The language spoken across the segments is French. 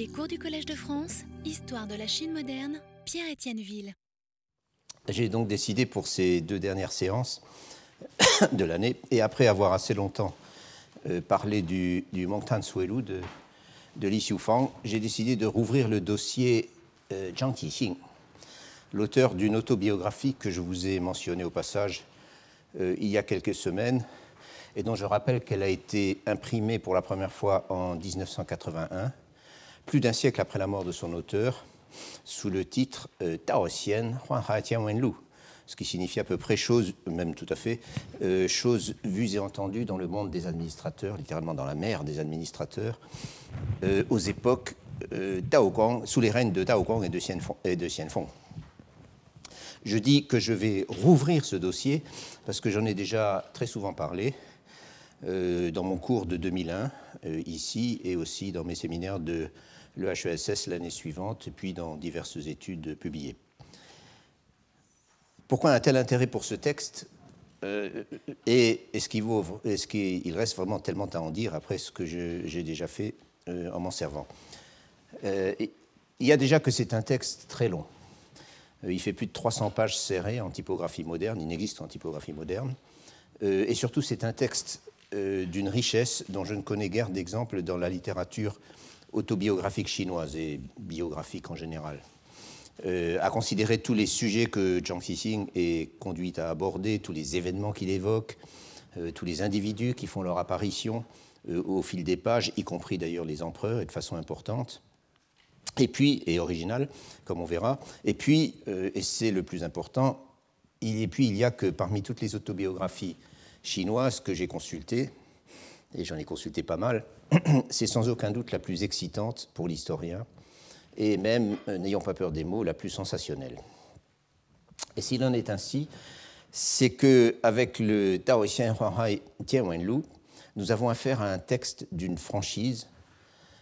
Les cours du Collège de France, Histoire de la Chine moderne, Pierre-Étienne Ville. J'ai donc décidé pour ces deux dernières séances de l'année, et après avoir assez longtemps euh, parlé du, du Mongtan Suelu de, de Li Xiufang, j'ai décidé de rouvrir le dossier euh, Zhang Tixing, l'auteur d'une autobiographie que je vous ai mentionnée au passage euh, il y a quelques semaines, et dont je rappelle qu'elle a été imprimée pour la première fois en 1981, plus d'un siècle après la mort de son auteur, sous le titre euh, Tao Xian Huan Ha Tian Wen Lu, ce qui signifie à peu près chose, même tout à fait, euh, choses vues et entendues dans le monde des administrateurs, littéralement dans la mer des administrateurs, euh, aux époques euh, Daoguang, sous les règnes de Daoguang et de Xianfeng. Et. Je dis que je vais rouvrir ce dossier parce que j'en ai déjà très souvent parlé euh, dans mon cours de 2001, euh, ici, et aussi dans mes séminaires de l'EHESS l'année suivante, puis dans diverses études publiées. Pourquoi un tel intérêt pour ce texte euh, Et est-ce qu'il reste vraiment tellement à en dire après ce que j'ai déjà fait euh, en m'en servant? Euh, Il y a déjà que c'est un texte très long. Il fait plus de 300 pages serrées en typographie moderne, il n'existe qu'en typographie moderne. Et surtout, c'est un texte d'une richesse dont je ne connais guère d'exemple dans la littérature autobiographique chinoise et biographique en général. Euh, à considérer tous les sujets que Zhang Xixing est conduit à aborder, tous les événements qu'il évoque, euh, tous les individus qui font leur apparition euh, au fil des pages, y compris d'ailleurs les empereurs, et de façon importante. Et puis, et original, comme on verra, et puis, euh, et c'est le plus important, et puis il y a que parmi toutes les autobiographies chinoises que j'ai consultées, et j'en ai consulté pas mal, c'est sans aucun doute la plus excitante pour l'historien, et même, euh, n'ayons pas peur des mots, la plus sensationnelle. Et s'il en est ainsi, c'est qu'avec le Tao Xian Huanhai Tian Wenlu, nous avons affaire à un texte d'une franchise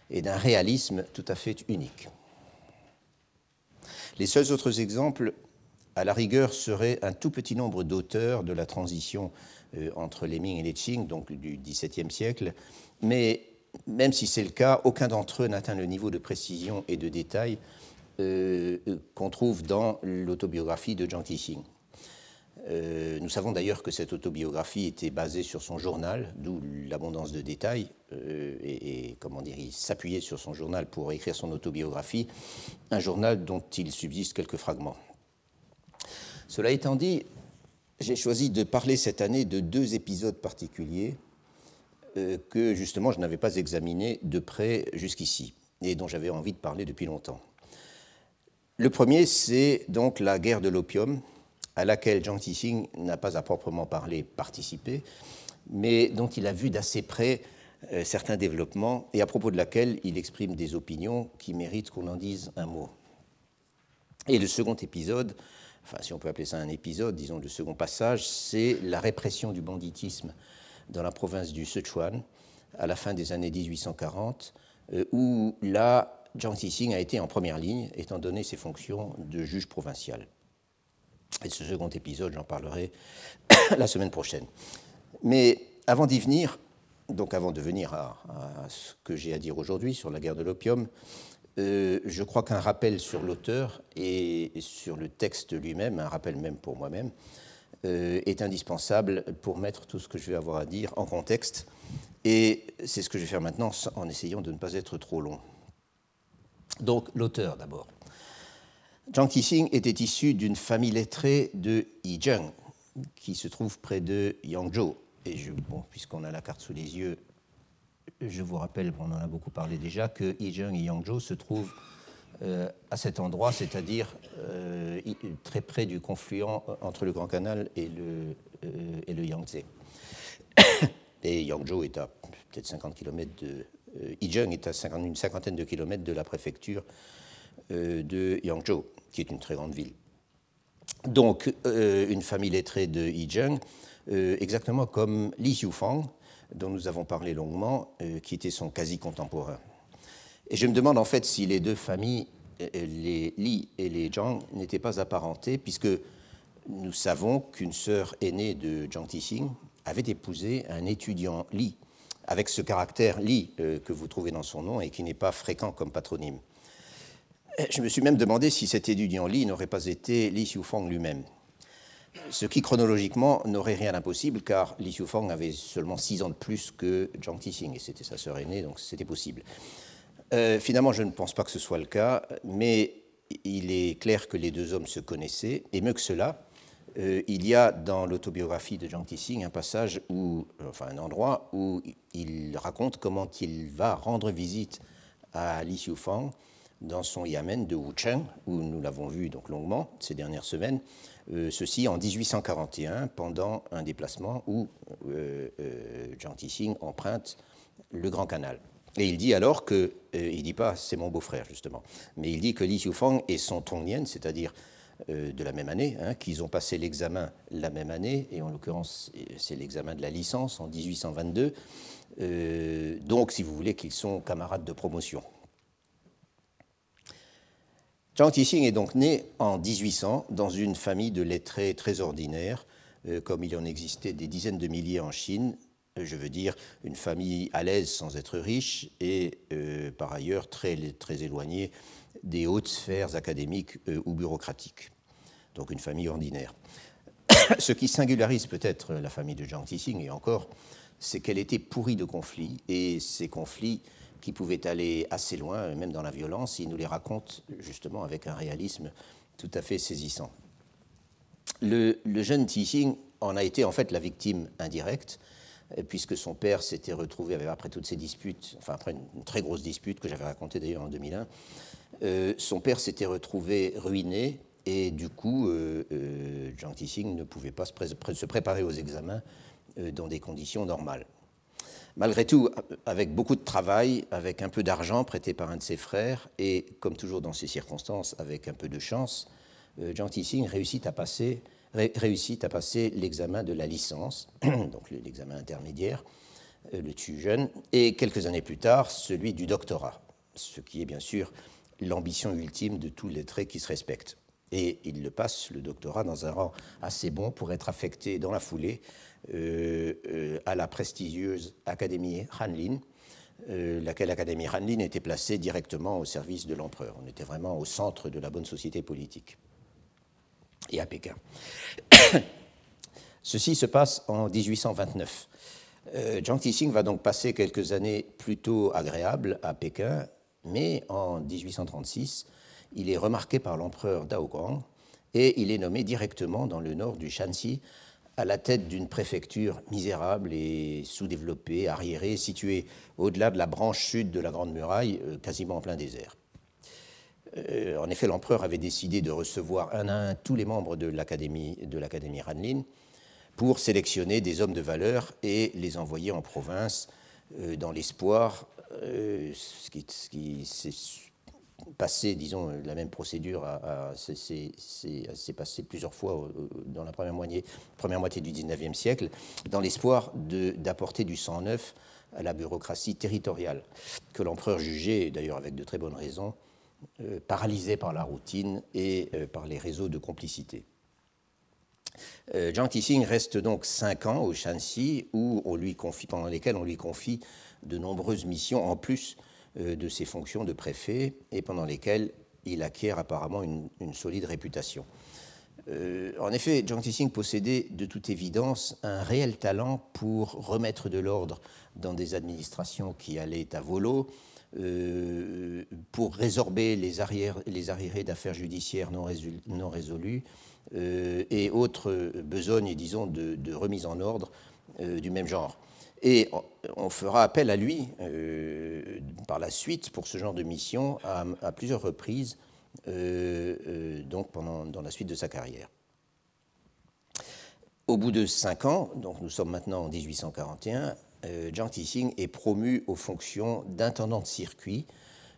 et d'un réalisme tout à fait unique. Les seuls autres exemples, à la rigueur, seraient un tout petit nombre d'auteurs de la transition euh, entre les Ming et les Qing, donc du XVIIe siècle, mais même si c'est le cas, aucun d'entre eux n'atteint le niveau de précision et de détail euh, qu'on trouve dans l'autobiographie de Zhang Tixing. Euh, nous savons d'ailleurs que cette autobiographie était basée sur son journal, d'où l'abondance de détails, euh, et, et, comment dire, il s'appuyait sur son journal pour écrire son autobiographie, un journal dont il subsiste quelques fragments. Cela étant dit, j'ai choisi de parler cette année de deux épisodes particuliers euh, que justement je n'avais pas examinés de près jusqu'ici, et dont j'avais envie de parler depuis longtemps. Le premier, c'est donc la guerre de l'opium, à laquelle Zhang Tixing n'a pas à proprement parler participé, mais dont il a vu d'assez près euh, certains développements et à propos de laquelle il exprime des opinions qui méritent qu'on en dise un mot. Et le second épisode, enfin si on peut appeler ça un épisode, disons le second passage, c'est la répression du banditisme dans la province du Sichuan à la fin des années 1840, euh, où là, Zhang Tixing a été en première ligne, étant donné ses fonctions de juge provincial. Et ce second épisode, j'en parlerai la semaine prochaine. Mais avant d'y venir, donc avant de venir à, ce que j'ai à dire aujourd'hui sur la guerre de l'opium, euh, je crois qu'un rappel sur l'auteur et sur le texte lui-même, un rappel même pour moi-même, est indispensable pour mettre tout ce que je vais avoir à dire en contexte. Et c'est ce que je vais faire maintenant en essayant de ne pas être trop long. Donc l'auteur d'abord. Zhang Tixing était issu d'une famille lettrée de Yizheng, qui se trouve près de Yangzhou. Et bon, puisqu'on a la carte sous les yeux, je vous rappelle, on en a beaucoup parlé déjà, que Yizheng et Yangzhou se trouvent euh, à cet endroit, c'est-à-dire euh, très près du confluent entre le Grand Canal et le, euh, et Yangtze. Et Yangzhou est à peut-être 50 km de. Yizheng est à 50, une cinquantaine de kilomètres de la préfecture de Yangzhou, qui est une très grande ville. Donc, euh, une famille lettrée de Yizheng, euh, exactement comme Li Xiufang, dont nous avons parlé longuement, euh, qui était son quasi-contemporain. Et je me demande en fait si les deux familles, les Li et les Zhang, n'étaient pas apparentées, puisque nous savons qu'une sœur aînée de Zhang Tixing avait épousé un étudiant Li avec ce caractère Li que vous trouvez dans son nom et qui n'est pas fréquent comme patronyme. Je me suis même demandé si cet étudiant Li n'aurait pas été Li Xiufeng lui-même. Ce qui chronologiquement n'aurait rien d'impossible car Li Xiufeng avait seulement six ans de plus que Zhang Tixing et c'était sa sœur aînée, donc c'était possible. Euh, finalement, je ne pense pas que ce soit le cas, mais il est clair que les deux hommes se connaissaient, et mieux que cela, euh, il y a dans l'autobiographie de Zhang Tixing un passage enfin un endroit où il raconte comment il va rendre visite à Li Xiufeng dans son yamen de Wucheng, où nous l'avons vu donc longuement ces dernières semaines, euh, ceci en 1841, pendant un déplacement où euh, Tixing emprunte le Grand Canal. Et il dit alors que, il ne dit pas c'est mon beau-frère justement, mais il dit que Li Xiufeng et son Tongnien, c'est-à-dire de la même année, hein, qu'ils ont passé l'examen la même année, et en l'occurrence c'est l'examen de la licence en 1822, donc si vous voulez qu'ils sont camarades de promotion. Zhang Tixing est donc né en 1800 dans une famille de lettrés très ordinaire, euh, comme il en existait des dizaines de milliers en Chine. Euh, je veux dire une famille à l'aise sans être riche et euh, par ailleurs très, très éloignée des hautes sphères académiques ou bureaucratiques. Donc une famille ordinaire. Ce qui singularise peut-être la famille de Zhang Tixing, et encore, c'est qu'elle était pourrie de conflits, et ces conflits qui pouvaient aller assez loin, même dans la violence. Il nous les raconte justement avec un réalisme tout à fait saisissant. Le, jeune Tixing en a été en fait la victime indirecte, puisque son père s'était retrouvé, après toutes ces disputes, enfin après une, très grosse dispute que j'avais racontée d'ailleurs en 2001, euh, son père s'était retrouvé ruiné et du coup, euh, euh Tixing ne pouvait pas se, préparer aux examens euh, dans des conditions normales. Malgré tout, avec beaucoup de travail, avec un peu d'argent prêté par un de ses frères, et comme toujours dans ces circonstances, avec un peu de chance, euh, Jean Tissing réussit à passer, réussit à passer l'examen de la licence, donc l'examen intermédiaire, euh, le tu jeune, et quelques années plus tard, celui du doctorat, ce qui est bien sûr l'ambition ultime de tous les traits qui se respectent. Et il le passe, le doctorat, dans un rang assez bon pour être affecté dans la foulée euh, euh, à la prestigieuse Académie Hanlin, laquelle Académie Hanlin était placée directement au service de l'empereur. On était vraiment au centre de la bonne société politique et à Pékin. Ceci se passe en 1829. Zhang Tixing va donc passer quelques années plutôt agréables à Pékin, mais en 1836, il est remarqué par l'empereur Daoguang et il est nommé directement dans le nord du Shanxi à la tête d'une préfecture misérable et sous-développée, arriérée, située au-delà de la branche sud de la Grande Muraille, euh, quasiment en plein désert. Euh, en effet, l'empereur avait décidé de recevoir un à un tous les membres de l'Académie Ranlin pour sélectionner des hommes de valeur et les envoyer en province euh, dans l'espoir, ce qui, ce qui passé, disons, la même procédure s'est passé plusieurs fois dans la première moitié, première moitié du XIXe siècle, dans l'espoir d'apporter du sang neuf à la bureaucratie territoriale, que l'empereur jugeait, d'ailleurs avec de très bonnes raisons, euh, paralysée par la routine et euh, par les réseaux de complicité. Euh, Tixing reste donc cinq ans au Shanxi, où on lui confie, pendant lesquels on lui confie de nombreuses missions, en plus euh, de ses fonctions de préfet et pendant lesquelles il acquiert apparemment une, solide réputation. En effet, Zhang Tixing possédait de toute évidence un réel talent pour remettre de l'ordre dans des administrations qui allaient à volo, euh, pour résorber les, les arriérés d'affaires judiciaires non, résolues et autres besognes, disons, de remise en ordre du même genre. Et on fera appel à lui euh, par la suite pour ce genre de mission à, plusieurs reprises, euh, euh, donc pendant, dans la suite de sa carrière. Au bout de cinq ans, donc nous sommes maintenant en 1841, Zhang Tixing est promu aux fonctions d'intendant de circuit.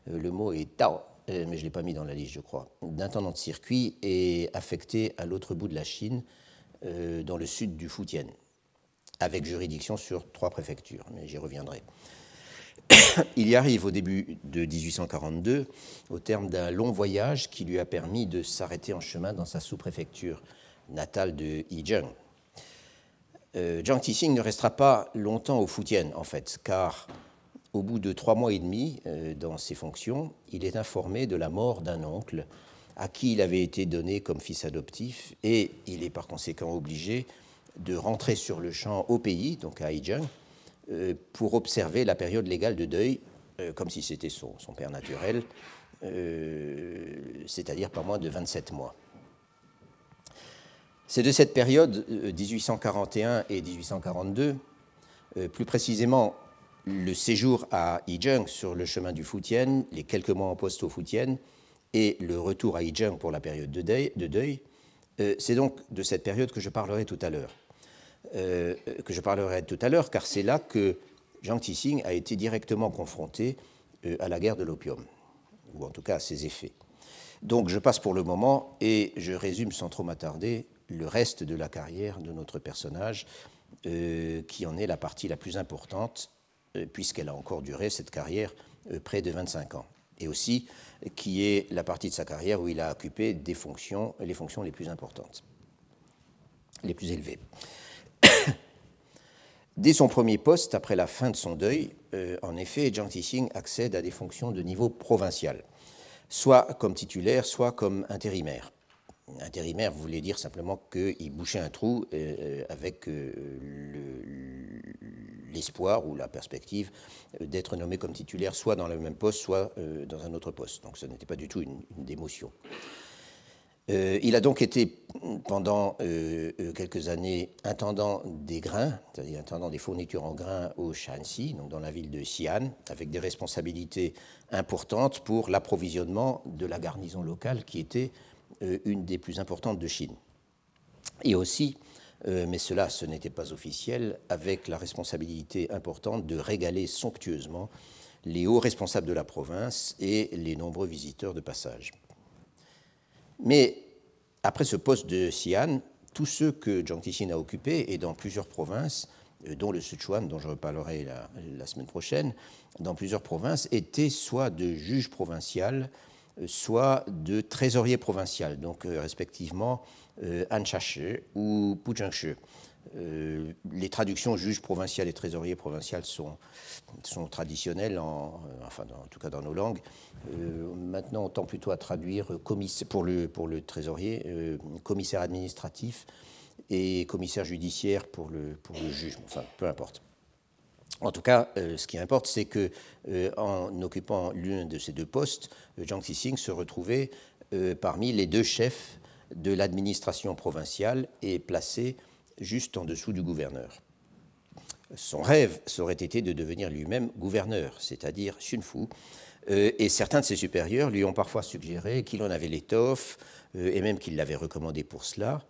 le mot est Tao, mais je ne l'ai pas mis dans la liste, je crois. D'intendant de circuit et affecté à l'autre bout de la Chine, dans le sud du Fujian avec juridiction sur trois préfectures, mais j'y reviendrai. Il y arrive au début de 1842, au terme d'un long voyage qui lui a permis de s'arrêter en chemin dans sa sous-préfecture natale de Yizheng. Euh, Jiang Tixing ne restera pas longtemps au Fujian, en fait, car au bout de trois mois et demi euh, dans ses fonctions, il est informé de la mort d'un oncle à qui il avait été donné comme fils adoptif, et il est par conséquent obligé de rentrer sur le champ au pays, donc à Yijiang, euh, pour observer la période légale de deuil, comme si c'était son, son, père naturel, c'est-à-dire pas moins de 27 mois. C'est de cette période, 1841 euh, et 1842, euh, plus précisément le séjour à Yijiang sur le chemin du Fujian, les quelques mois en poste au Fujian, et le retour à Yijiang pour la période de deuil, euh, c'est donc de cette période que je parlerai tout à l'heure. que je parlerai tout à l'heure, car c'est là que Jiang Tixing a été directement confronté à la guerre de l'opium, ou en tout cas à ses effets. Donc je passe pour le moment et je résume sans trop m'attarder le reste de la carrière de notre personnage, euh, qui en est la partie la plus importante, euh, puisqu'elle a encore duré, cette carrière, euh, près de 25 ans. Et aussi, qui est la partie de sa carrière où il a occupé des fonctions, les fonctions les plus importantes, les plus élevées. Dès son premier poste, après la fin de son deuil, en effet, Jiang Tixing accède à des fonctions de niveau provincial, soit comme titulaire, soit comme intérimaire intérimaire voulait dire simplement qu'il bouchait un trou euh, euh, avec euh, l'espoir ou la perspective d'être nommé comme titulaire soit dans le même poste, soit dans un autre poste. Donc ce n'était pas du tout une, démotion. il a donc été pendant quelques années intendant des grains, c'est-à-dire intendant des fournitures en grains au Shanxi, donc dans la ville de Xi'an, avec des responsabilités importantes pour l'approvisionnement de la garnison locale qui était une des plus importantes de Chine. Et aussi, euh, mais cela ce n'était pas officiel, avec la responsabilité importante de régaler somptueusement les hauts responsables de la province et les nombreux visiteurs de passage. Mais après ce poste de Xi'an, tous ceux que Jiang Tixin a occupés, et dans plusieurs provinces, euh, dont le Sichuan, dont je reparlerai la, la, semaine prochaine, dans plusieurs provinces, étaient soit de juges provincial, soit de trésorier provincial, donc euh, respectivement euh, Anchache ou. Euh, les traductions juge provincial et trésorier provincial sont, sont traditionnelles, en, enfin en tout cas dans nos langues. maintenant, on tend plutôt à traduire pour, le, pour le trésorier, commissaire administratif et commissaire judiciaire pour le, pour le juge, enfin peu importe. En tout cas, euh, ce qui importe, c'est que euh, en occupant l'un de ces deux postes, euh, Jiang Xixing se retrouvait parmi les deux chefs de l'administration provinciale et placé juste en dessous du gouverneur. Son rêve aurait été de devenir lui-même gouverneur, c'est-à-dire Xunfu, et certains de ses supérieurs lui ont parfois suggéré qu'il en avait l'étoffe, et même qu'il l'avait recommandé pour cela.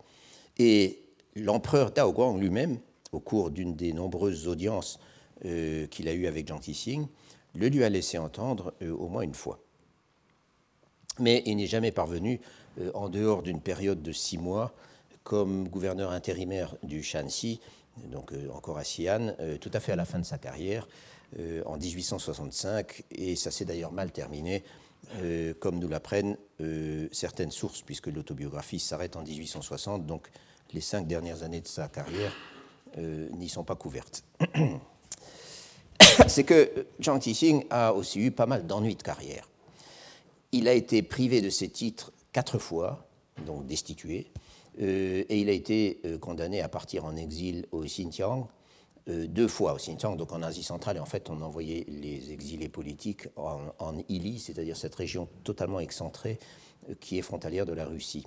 Et l'empereur Daoguang lui-même, au cours d'une des nombreuses audiences euh, qu'il a eu avec Jiang Tixing, le lui a laissé entendre euh, au moins une fois. Mais il n'est jamais parvenu, euh, en dehors d'une période de six mois, comme gouverneur intérimaire du Shanxi, donc encore à Xi'an, tout à fait à la fin de sa carrière, en 1865, et ça s'est d'ailleurs mal terminé, comme nous l'apprennent certaines sources, puisque l'autobiographie s'arrête en 1860, donc les cinq dernières années de sa carrière n'y sont pas couvertes. c'est que Jiang Tixing a aussi eu pas mal d'ennuis de carrière. Il a été privé de ses titres quatre fois, donc destitué, euh, et il a été euh, condamné à partir en exil au Xinjiang euh, deux fois au Xinjiang, donc en Asie centrale. Et en fait, on envoyait les exilés politiques en, en Ili, c'est-à-dire cette région totalement excentrée qui est frontalière de la Russie.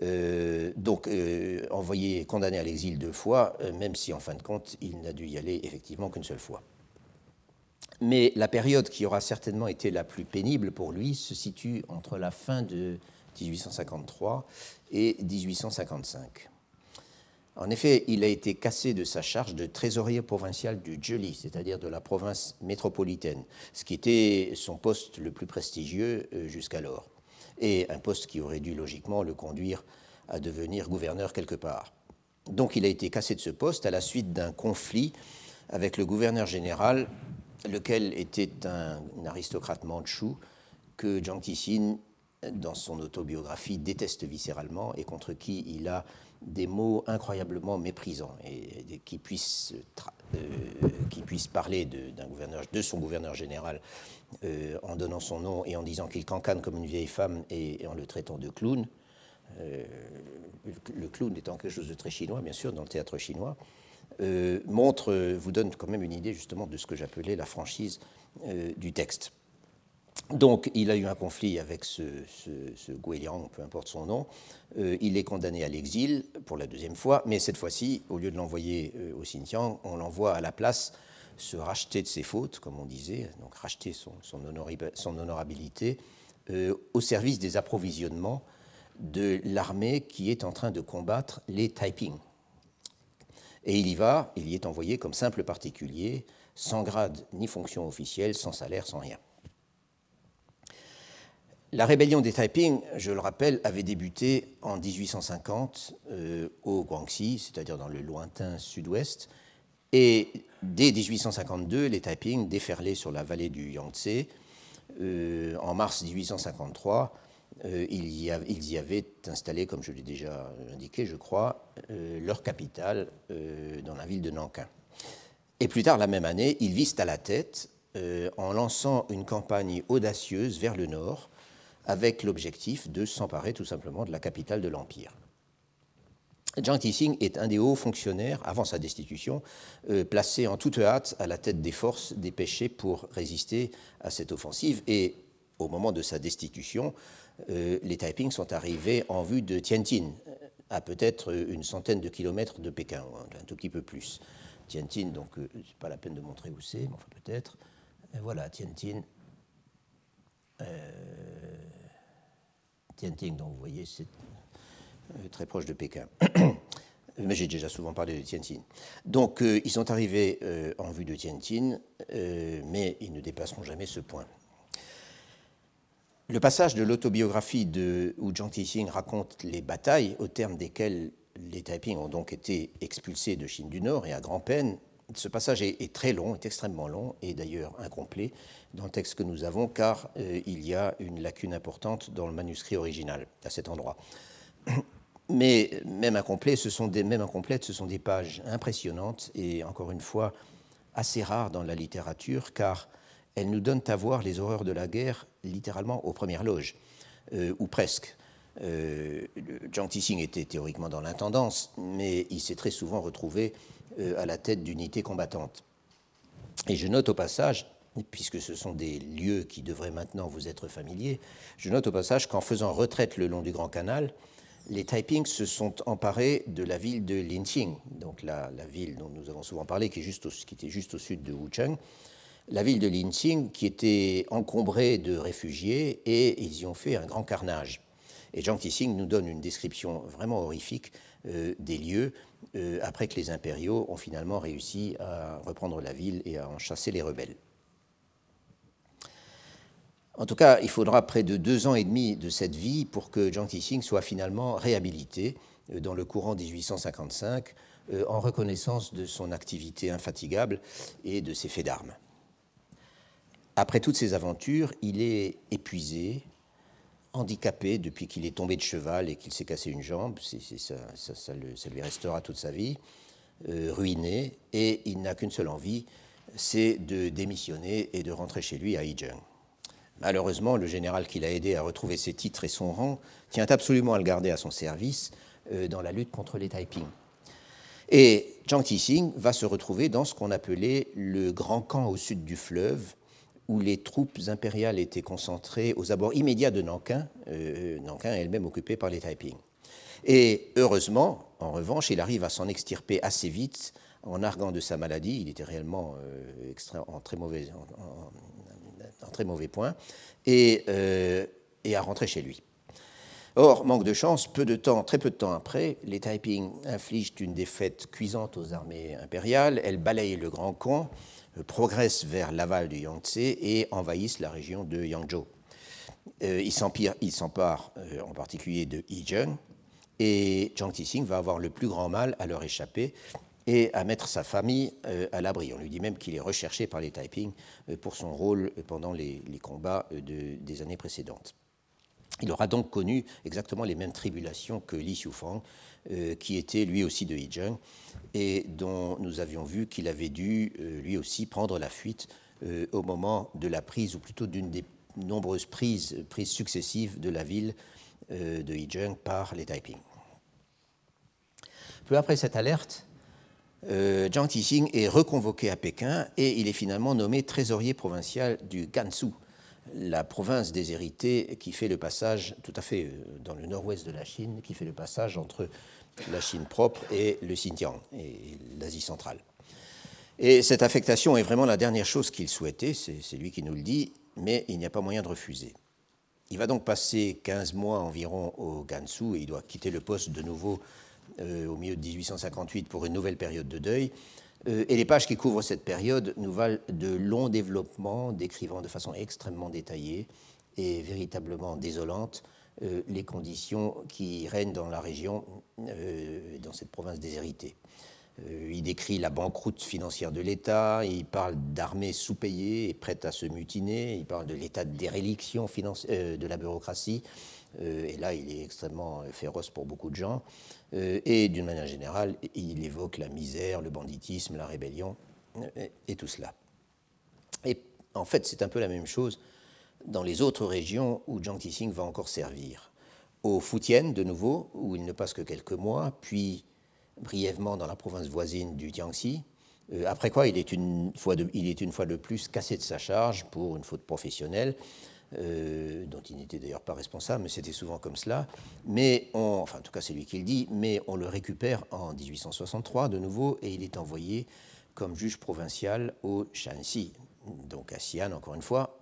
Euh, donc euh, envoyé, condamné à l'exil deux fois, euh, même si en fin de compte, il n'a dû y aller effectivement qu'une seule fois. Mais la période qui aura certainement été la plus pénible pour lui se situe entre la fin de 1853 et 1855. En effet, il a été cassé de sa charge de trésorier provincial du Joli, c'est-à-dire de la province métropolitaine, ce qui était son poste le plus prestigieux jusqu'alors et un poste qui aurait dû logiquement le conduire à devenir gouverneur quelque part. Donc il a été cassé de ce poste à la suite d'un conflit avec le gouverneur général, lequel était un, aristocrate mandchou que Jiang Tixin dans son autobiographie, déteste viscéralement et contre qui il a des mots incroyablement méprisants et, euh, qui puissent parler gouverneur, de son gouverneur général euh, en donnant son nom et en disant qu'il cancane comme une vieille femme et, en le traitant de clown. Euh, le clown étant quelque chose de très chinois, bien sûr, dans le théâtre chinois, montre, vous donne quand même une idée justement de ce que j'appelais la franchise du texte. Donc, il a eu un conflit avec ce, ce, peu importe son nom. Euh, il est condamné à l'exil pour la deuxième fois, mais cette fois-ci, au lieu de l'envoyer euh, au Xinjiang, on l'envoie à la place se racheter de ses fautes, comme on disait, donc racheter son, son, honorabilité euh, au service des approvisionnements de l'armée qui est en train de combattre les Taiping. Et il y va, il y est envoyé comme simple particulier, sans grade ni fonction officielle, sans salaire, sans rien. La rébellion des Taiping, je le rappelle, avait débuté en 1850 euh, au Guangxi, c'est-à-dire dans le lointain sud-ouest. Et dès 1852, les Taiping déferlaient sur la vallée du Yangtze. Euh, en mars 1853, euh, ils, y avaient, installé, comme je l'ai déjà indiqué, je crois, leur capitale dans la ville de Nankin. Et plus tard la même année, ils visent à la tête en lançant une campagne audacieuse vers le nord avec l'objectif de s'emparer tout simplement de la capitale de l'Empire. Jiang Tixing est un des hauts fonctionnaires, avant sa destitution, euh, placé en toute hâte à la tête des forces dépêchées pour résister à cette offensive. Et au moment de sa destitution, euh, les Taiping sont arrivés en vue de Tianjin, à peut-être une centaine de kilomètres de Pékin, un tout petit peu plus. Tianjin, donc, euh, c'est pas la peine de montrer où c'est, mais enfin peut-être. Voilà, Tianjin, euh, Tianjin, donc vous voyez, c'est euh, très proche de Pékin. Mais j'ai déjà souvent parlé de Tianjin. Donc, euh, ils sont arrivés en vue de Tianjin, mais ils ne dépasseront jamais ce point. Le passage de l'autobiographie où Jiang Tixing raconte les batailles au terme desquelles les Taiping ont donc été expulsés de Chine du Nord et à grand-peine ce passage est, très long, est extrêmement long, et d'ailleurs incomplet dans le texte que nous avons, car euh, il y a une lacune importante dans le manuscrit original à cet endroit. Mais même incomplet, ce sont des, incomplètes, ce sont des pages impressionnantes et encore une fois assez rares dans la littérature, car elles nous donnent à voir les horreurs de la guerre littéralement aux premières loges, euh, ou presque. Euh, Jiang Tixing était théoriquement dans l'intendance, mais il s'est très souvent retrouvé à la tête d'unités combattantes. Et je note au passage, puisque ce sont des lieux qui devraient maintenant vous être familiers, je note au passage qu'en faisant retraite le long du Grand Canal, les Taiping se sont emparés de la ville de Linqing, donc la, ville dont nous avons souvent parlé, qui, était juste au sud de Wuchang, la ville de Linqing qui était encombrée de réfugiés et ils y ont fait un grand carnage. Et Jiang Tixing nous donne une description vraiment horrifique euh, des lieux euh, après que les impériaux ont finalement réussi à reprendre la ville et à en chasser les rebelles. En tout cas, il faudra près de deux ans et demi de cette vie pour que Jiang Tixing soit finalement réhabilité euh, dans le courant 1855 euh, en reconnaissance de son activité infatigable et de ses faits d'armes. Après toutes ces aventures, il est épuisé, handicapé depuis qu'il est tombé de cheval et qu'il s'est cassé une jambe, ça, lui restera toute sa vie, euh, ruiné, et il n'a qu'une seule envie, c'est de démissionner et de rentrer chez lui à Yijing. Malheureusement, le général qui l'a aidé à retrouver ses titres et son rang tient absolument à le garder à son service euh, dans la lutte contre les Taiping. Et Jiang Tixing va se retrouver dans ce qu'on appelait le grand camp au sud du fleuve, où les troupes impériales étaient concentrées aux abords immédiats de Nankin, euh, Nankin elle-même occupée par les Taiping. Et heureusement, en revanche, il arrive à s'en extirper assez vite en arguant de sa maladie. Il était réellement euh, en, très mauvais, en, très mauvais point, et, euh, et à rentrer chez lui. Or, manque de chance, peu de temps, très peu de temps après, les Taiping infligent une défaite cuisante aux armées impériales. Elles balayent le grand euh, progressent vers l'aval du Yangtze et envahissent la région de Yangzhou. Euh, ils s'emparent euh, en particulier de Yizheng et Jiang Tixing va avoir le plus grand mal à leur échapper et à mettre sa famille à l'abri. On lui dit même qu'il est recherché par les Taiping pour son rôle pendant les, combats des années précédentes. Il aura donc connu exactement les mêmes tribulations que Li Xiufang, euh, qui était lui aussi de Yizheng, et dont nous avions vu qu'il avait dû euh, lui aussi prendre la fuite euh, au moment de la prise, ou plutôt d'une des nombreuses prises, prises successives de la ville de Yizheng par les Taiping. Peu après cette alerte, Zhang Tixing est reconvoqué à Pékin et il est finalement nommé trésorier provincial du Gansu, la province déshérités qui fait le passage, tout à fait euh, dans le nord-ouest de la Chine, qui fait le passage entre la Chine propre et le Xinjiang et l'Asie centrale. Et cette affectation est vraiment la dernière chose qu'il souhaitait, c'est lui qui nous le dit, mais il n'y a pas moyen de refuser. Il va donc passer 15 mois environ au Gansu et il doit quitter le poste de nouveau euh, au milieu de 1858 pour une nouvelle période de deuil. Euh, et les pages qui couvrent cette période nous valent de longs développements décrivant de façon extrêmement détaillée et véritablement désolante euh, les conditions qui règnent dans la région, euh, dans cette province déshéritée. il décrit la banqueroute financière de l'État, il parle d'armées sous-payées et prêtes à se mutiner, il parle de l'état de déréliction de la bureaucratie, et là il est extrêmement féroce pour beaucoup de gens. Euh, et d'une manière générale, il évoque la misère, le banditisme, la rébellion euh, et tout cela. Et en fait, c'est un peu la même chose dans les autres régions où Jiang Tixing va encore servir. Au Fujian, de nouveau, où il ne passe que quelques mois, puis brièvement dans la province voisine du Jiangxi, euh, après quoi il est une fois de plus cassé de sa charge pour une faute professionnelle, euh, dont il n'était d'ailleurs pas responsable, mais c'était souvent comme cela. Mais enfin, en tout cas, c'est lui qui le dit, mais on le récupère en 1863 de nouveau et il est envoyé comme juge provincial au Shanxi, donc à Xi'an, encore une fois,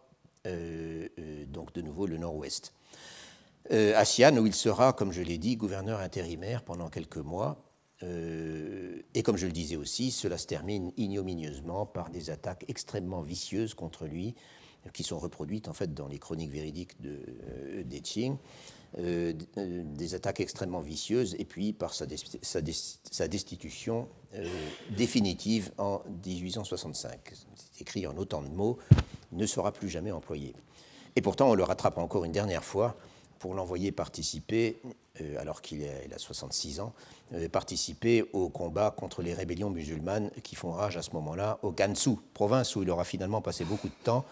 euh, euh, donc de nouveau le nord-ouest. à Xi'an, où il sera, comme je l'ai dit, gouverneur intérimaire pendant quelques mois. et comme je le disais aussi, cela se termine ignominieusement par des attaques extrêmement vicieuses contre lui, qui sont reproduites en fait dans les chroniques véridiques de, euh, des Qing, euh, euh, des attaques extrêmement vicieuses, et puis par sa, destitution définitive en 1865. C'est écrit en autant de mots, ne sera plus jamais employé. Et pourtant, on le rattrape encore une dernière fois pour l'envoyer participer, alors qu'il a, 66 ans, participer au combat contre les rébellions musulmanes qui font rage à ce moment-là au Gansu, province où il aura finalement passé beaucoup de temps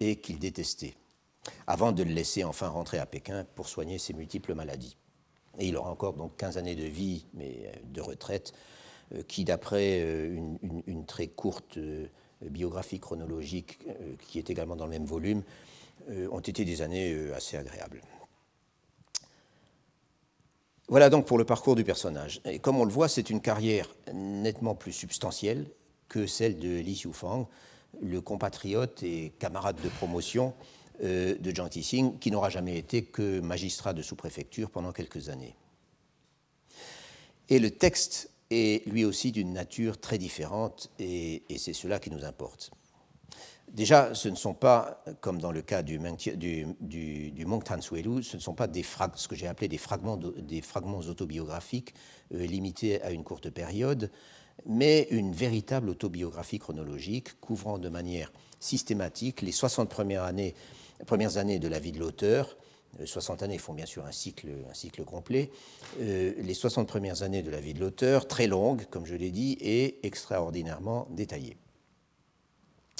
et qu'il détestait, avant de le laisser enfin rentrer à Pékin pour soigner ses multiples maladies. Et il aura encore donc 15 années de vie, mais euh, de retraite, euh, qui, d'après euh, une, très courte biographie chronologique, qui est également dans le même volume, ont été des années assez agréables. Voilà donc pour le parcours du personnage. Et comme on le voit, c'est une carrière nettement plus substantielle que celle de Li Xiufang, le compatriote et camarade de promotion euh, de Jiang Tixing, qui n'aura jamais été que magistrat de sous-préfecture pendant quelques années. Et le texte est lui aussi d'une nature très différente, et, c'est cela qui nous importe. Déjà, ce ne sont pas, comme dans le cas du, du, du, du ce ne sont pas ce que j'ai appelé des fragments, des fragments autobiographiques euh, limités à une courte période, mais une véritable autobiographie chronologique couvrant de manière systématique les 60 premières années, de la vie de l'auteur. 60 euh, années font bien sûr un cycle, un cycle complet. Euh, les 60 premières années de la vie de l'auteur, très longues, comme je l'ai dit, et extraordinairement détaillées.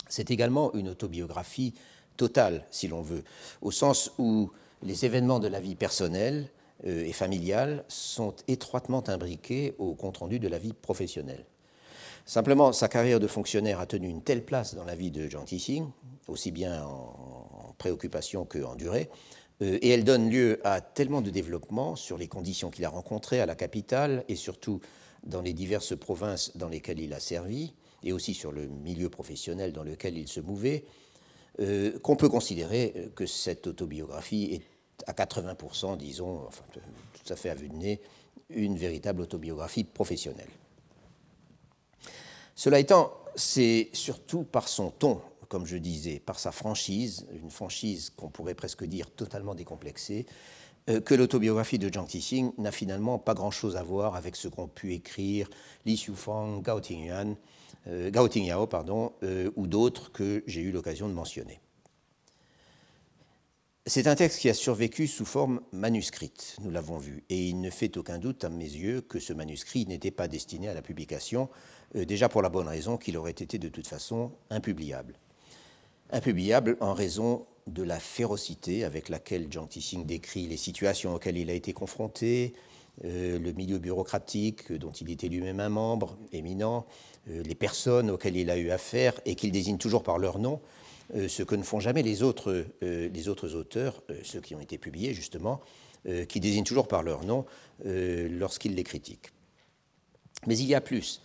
C'est également une autobiographie totale, si l'on veut, au sens où les événements de la vie personnelle, et familiale sont étroitement imbriquées au compte-rendu de la vie professionnelle. Simplement, sa carrière de fonctionnaire a tenu une telle place dans la vie de Jean Tissing, aussi bien en préoccupation qu'en durée, euh, et elle donne lieu à tellement de développements sur les conditions qu'il a rencontrées à la capitale et surtout dans les diverses provinces dans lesquelles il a servi, et aussi sur le milieu professionnel dans lequel il se mouvait, euh, qu'on peut considérer que cette autobiographie est à 80%, disons, enfin, tout à fait à vue de nez, une véritable autobiographie professionnelle. Cela étant, c'est surtout par son ton, comme je disais, par sa franchise, une franchise qu'on pourrait presque dire totalement décomplexée, euh, que l'autobiographie de Jiang Tixing n'a finalement pas grand-chose à voir avec ce qu'ont pu écrire Li Xiufang, Gao Tingyuan, euh, Tingyao pardon, euh, ou d'autres que j'ai eu l'occasion de mentionner. C'est un texte qui a survécu sous forme manuscrite, nous l'avons vu, et il ne fait aucun doute à mes yeux que ce manuscrit n'était pas destiné à la publication, euh, déjà pour la bonne raison qu'il aurait été de toute façon impubliable. Impubliable en raison de la férocité avec laquelle Jiang Tixing décrit les situations auxquelles il a été confronté, euh, le milieu bureaucratique dont il était lui-même un membre éminent, euh, les personnes auxquelles il a eu affaire et qu'il désigne toujours par leur nom, ce que ne font jamais les autres, euh, les autres auteurs, euh, ceux qui ont été publiés justement, qui désignent toujours par leur nom lorsqu'ils les critiquent. Mais il y a plus.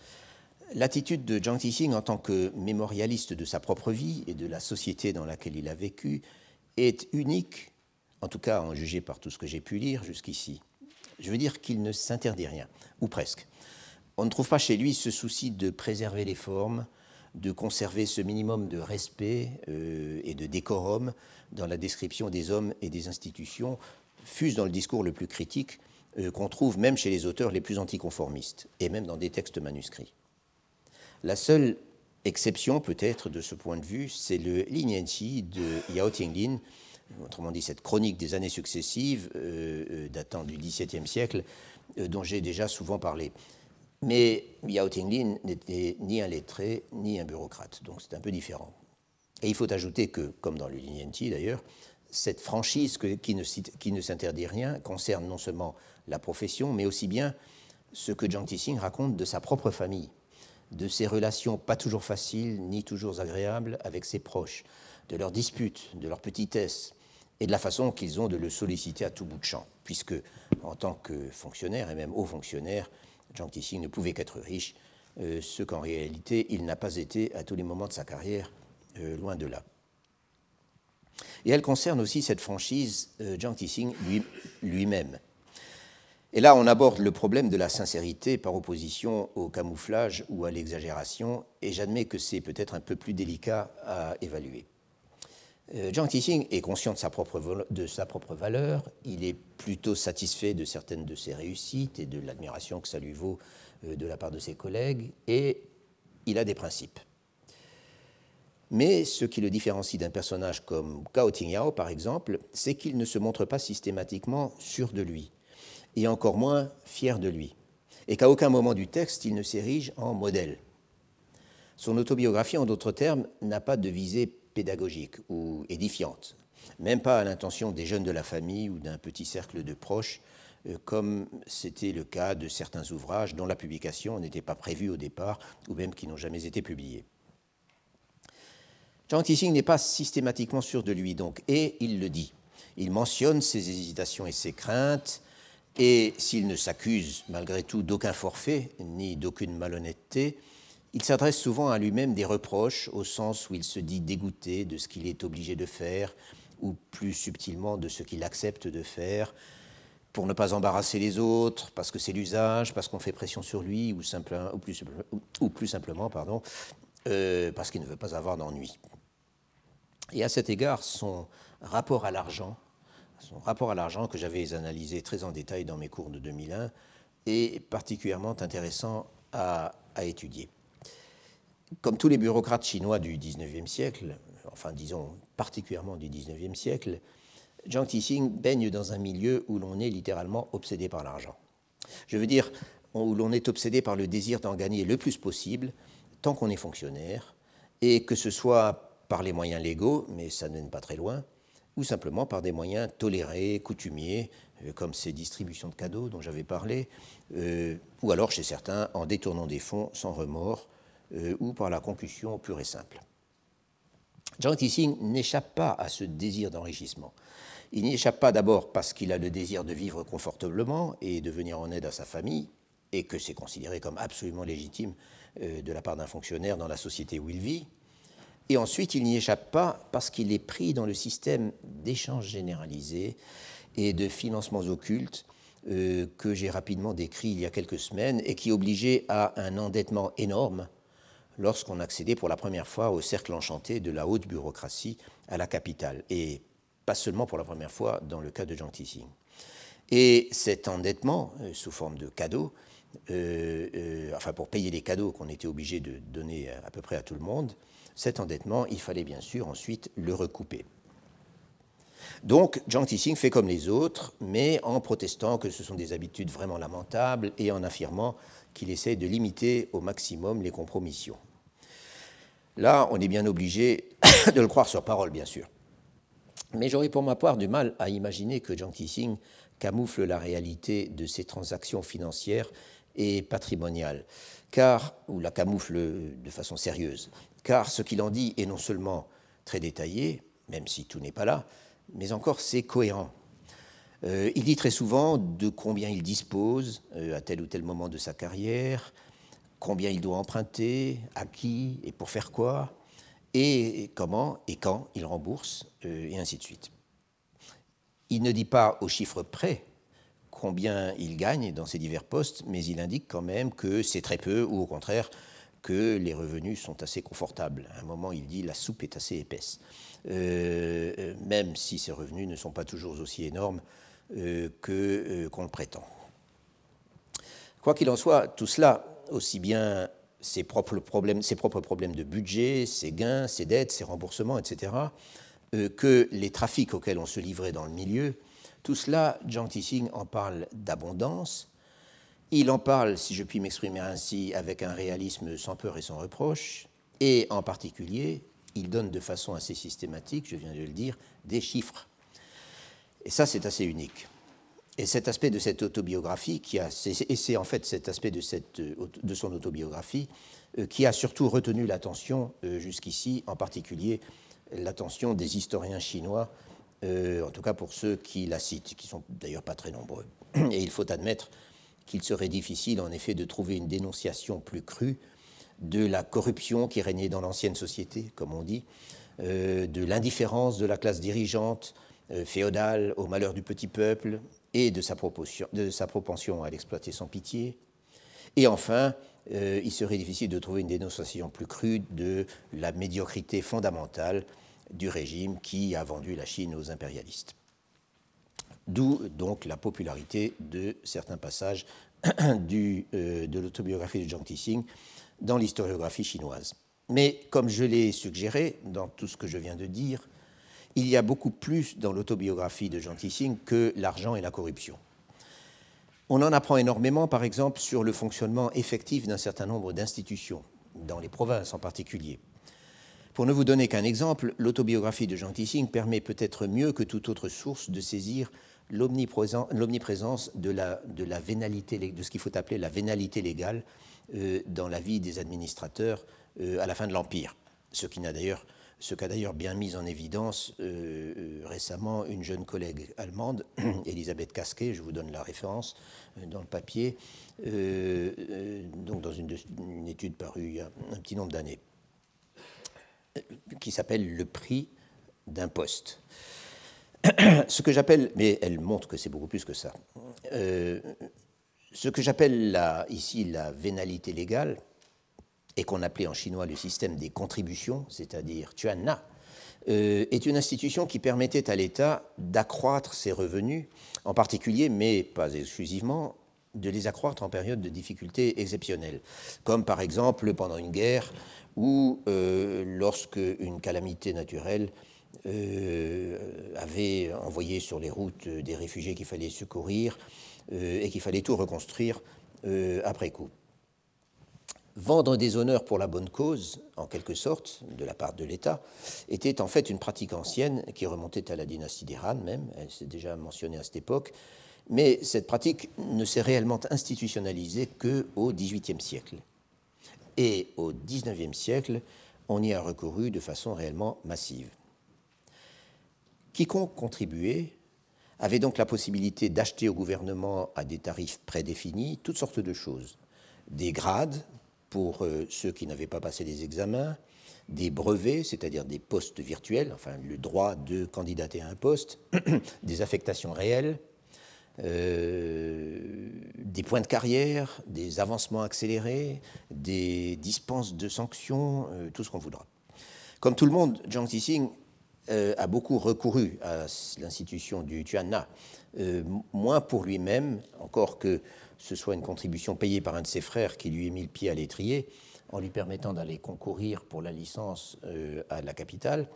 L'attitude de Jiang Tixing en tant que mémorialiste de sa propre vie et de la société dans laquelle il a vécu est unique, en tout cas en jugé par tout ce que j'ai pu lire jusqu'ici. Je veux dire qu'il ne s'interdit rien, ou presque. On ne trouve pas chez lui ce souci de préserver les formes, de conserver ce minimum de respect euh, et de décorum dans la description des hommes et des institutions, fût-ce dans le discours le plus critique euh, qu'on trouve même chez les auteurs les plus anticonformistes, et même dans des textes manuscrits. La seule exception, peut-être, de ce point de vue, c'est le Linienqi de Yao Tinglin, autrement dit cette chronique des années successives, euh, datant du XVIIe siècle, dont j'ai déjà souvent parlé. Mais Yao Tinglin n'était ni un lettré ni un bureaucrate, donc c'est un peu différent. Et il faut ajouter que, comme dans le Linienti d'ailleurs, cette franchise qui ne, s'interdit rien concerne non seulement la profession, mais aussi bien ce que Jiang Tixing raconte de sa propre famille, de ses relations pas toujours faciles ni toujours agréables avec ses proches, de leurs disputes, de leurs petitesses, et de la façon qu'ils ont de le solliciter à tout bout de champ, puisque, en tant que fonctionnaire et même haut fonctionnaire, Jiang Tixing ne pouvait qu'être riche, euh, ce qu'en réalité il n'a pas été à tous les moments de sa carrière, euh, loin de là. Et elle concerne aussi cette franchise euh, Jiang Tixing lui-même. et là, on aborde le problème de la sincérité par opposition au camouflage ou à l'exagération, et j'admets que c'est peut-être un peu plus délicat à évaluer. Jiang Tixing est conscient de sa, propre, de sa, propre, valeur, il est plutôt satisfait de certaines de ses réussites et de l'admiration que ça lui vaut euh, de la part de ses collègues, et il a des principes. Mais ce qui le différencie d'un personnage comme Gao Tingyao, par exemple, c'est qu'il ne se montre pas systématiquement sûr de lui, et encore moins fier de lui, et qu'à aucun moment du texte il ne s'érige en modèle. Son autobiographie, en d'autres termes, n'a pas de visée pédagogique ou édifiante, même pas à l'intention des jeunes de la famille ou d'un petit cercle de proches, euh, comme c'était le cas de certains ouvrages dont la publication n'était pas prévue au départ ou même qui n'ont jamais été publiés. Jean Tissing n'est pas systématiquement sûr de lui, donc, et il le dit. Il mentionne ses hésitations et ses craintes, et s'il ne s'accuse malgré tout d'aucun forfait ni d'aucune malhonnêteté, il s'adresse souvent à lui-même des reproches, au sens où il se dit dégoûté de ce qu'il est obligé de faire, ou plus subtilement de ce qu'il accepte de faire, pour ne pas embarrasser les autres, parce que c'est l'usage, parce qu'on fait pression sur lui, ou, plus, simplement, pardon, euh, parce qu'il ne veut pas avoir d'ennui. Et à cet égard, son rapport à l'argent, son rapport à l'argent que j'avais analysé très en détail dans mes cours de 2001, est particulièrement intéressant à étudier comme tous les bureaucrates chinois du XIXe siècle, enfin disons particulièrement du XIXe siècle, Jiang Tixing baigne dans un milieu où l'on est littéralement obsédé par l'argent. Je veux dire, où l'on est obsédé par le désir d'en gagner le plus possible tant qu'on est fonctionnaire, et que ce soit par les moyens légaux, mais ça ne mène pas très loin, ou simplement par des moyens tolérés, coutumiers, euh, comme ces distributions de cadeaux dont j'avais parlé, euh, ou alors chez certains en détournant des fonds sans remords, euh, ou par la concussion pure et simple. Jean Tissing n'échappe pas à ce désir d'enrichissement. Il n'y échappe pas d'abord parce qu'il a le désir de vivre confortablement et de venir en aide à sa famille, et que c'est considéré comme absolument légitime euh, de la part d'un fonctionnaire dans la société où il vit. Et ensuite, il n'y échappe pas parce qu'il est pris dans le système d'échanges généralisés et de financements occultes euh, que j'ai rapidement décrit il y a quelques semaines et qui obligeait à un endettement énorme lorsqu'on accédait pour la première fois au cercle enchanté de la haute bureaucratie à la capitale, et pas seulement pour la première fois dans le cas de Jean Tissing. Et cet endettement, euh, sous forme de cadeaux, euh, euh, enfin pour payer les cadeaux qu'on était obligé de donner à, peu près à tout le monde, cet endettement, il fallait bien sûr ensuite le recouper. Donc, Jiang Tixing fait comme les autres, mais en protestant que ce sont des habitudes vraiment lamentables et en affirmant qu'il essaie de limiter au maximum les compromissions. Là, on est bien obligé de le croire sur parole, bien sûr. Mais j'aurais pour ma part du mal à imaginer que Jiang Tixing camoufle la réalité de ses transactions financières et patrimoniales, car, ou la camoufle de façon sérieuse, car ce qu'il en dit est non seulement très détaillé, même si tout n'est pas là, mais encore c'est cohérent. Euh, il dit très souvent de combien il dispose euh, à tel ou tel moment de sa carrière, combien il doit emprunter, à qui et pour faire quoi, et comment et quand il rembourse, euh, et ainsi de suite. Il ne dit pas au chiffre près combien il gagne dans ses divers postes, mais il indique quand même que c'est très peu, ou au contraire, que les revenus sont assez confortables. À un moment, il dit la soupe est assez épaisse, même si ces revenus ne sont pas toujours aussi énormes que qu'on le prétend. Quoi qu'il en soit, tout cela, aussi bien ses propres problèmes, ses propres problèmes de budget, ses gains, ses dettes, ses remboursements, etc., euh, que les trafics auxquels on se livrait dans le milieu, tout cela, Jiang Tixing en parle d'abondance. Il en parle, si je puis m'exprimer ainsi, avec un réalisme sans peur et sans reproche. Et en particulier, il donne de façon assez systématique, je viens de le dire, des chiffres. Et ça, c'est assez unique. Et cet aspect de cette autobiographie, qui a, et c'est en fait cet aspect de, cette, de son autobiographie euh, qui a surtout retenu l'attention euh, jusqu'ici, en particulier l'attention des historiens chinois, euh, en tout cas pour ceux qui la citent, qui sont d'ailleurs pas très nombreux. Et il faut admettre qu'il serait difficile en effet de trouver une dénonciation plus crue de la corruption qui régnait dans l'ancienne société, comme on dit, de l'indifférence de la classe dirigeante féodale au malheur du petit peuple, et de sa, propension à l'exploiter sans pitié. Et enfin, euh, il serait difficile de trouver une dénonciation plus crue de la médiocrité fondamentale du régime qui a vendu la Chine aux impérialistes. D'où donc la popularité de certains passages euh, de l'autobiographie de Jiang Tixing dans l'historiographie chinoise. Mais comme je l'ai suggéré dans tout ce que je viens de dire, il y a beaucoup plus dans l'autobiographie de Jean Tissing que l'argent et la corruption. On en apprend énormément, par exemple, sur le fonctionnement effectif d'un certain nombre d'institutions, dans les provinces en particulier. Pour ne vous donner qu'un exemple, l'autobiographie de Jean Tissing permet peut-être mieux que toute autre source de saisir l'omniprésence de, la, vénalité, de ce qu'il faut appeler la vénalité légale euh, dans la vie des administrateurs euh, à la fin de l'Empire, ce qui n'a d'ailleurs ce qu'a d'ailleurs bien mis en évidence euh, euh, récemment une jeune collègue allemande, Elisabeth Casquet, je vous donne la référence euh, dans le papier, donc dans une, une, étude parue il y a un petit nombre d'années, qui s'appelle Le prix d'un poste. ce que j'appelle, mais elle montre que c'est beaucoup plus que ça, ce que j'appelle ici la vénalité légale, et qu'on appelait en chinois le système des contributions, c'est-à-dire Tuanna, euh, est une institution qui permettait à l'État d'accroître ses revenus, en particulier, mais pas exclusivement, de les accroître en période de difficultés exceptionnelles, comme par exemple pendant une guerre ou euh, lorsque une calamité naturelle euh, avait envoyé sur les routes des réfugiés qu'il fallait secourir et qu'il fallait tout reconstruire après coup vendre des honneurs pour la bonne cause, en quelque sorte, de la part de l'État, était en fait une pratique ancienne qui remontait à la dynastie des Han même, elle s'est déjà mentionnée à cette époque, mais cette pratique ne s'est réellement institutionnalisée qu'au XVIIIe siècle. Et au XIXe siècle, on y a recouru de façon réellement massive. Quiconque contribuait avait donc la possibilité d'acheter au gouvernement à des tarifs prédéfinis toutes sortes de choses. Des grades, pour euh, ceux qui n'avaient pas passé les examens, des brevets, c'est-à-dire des postes virtuels, enfin le droit de candidater à un poste, des affectations réelles, euh, des points de carrière, des avancements accélérés, des dispenses de sanctions, euh, tout ce qu'on voudra. Comme tout le monde, Jiang Xixing a beaucoup recouru à l'institution du Tuanna, moins pour lui-même, encore que ce soit une contribution payée par un de ses frères qui lui ait mis le pied à l'étrier en lui permettant d'aller concourir pour la licence euh, à la capitale,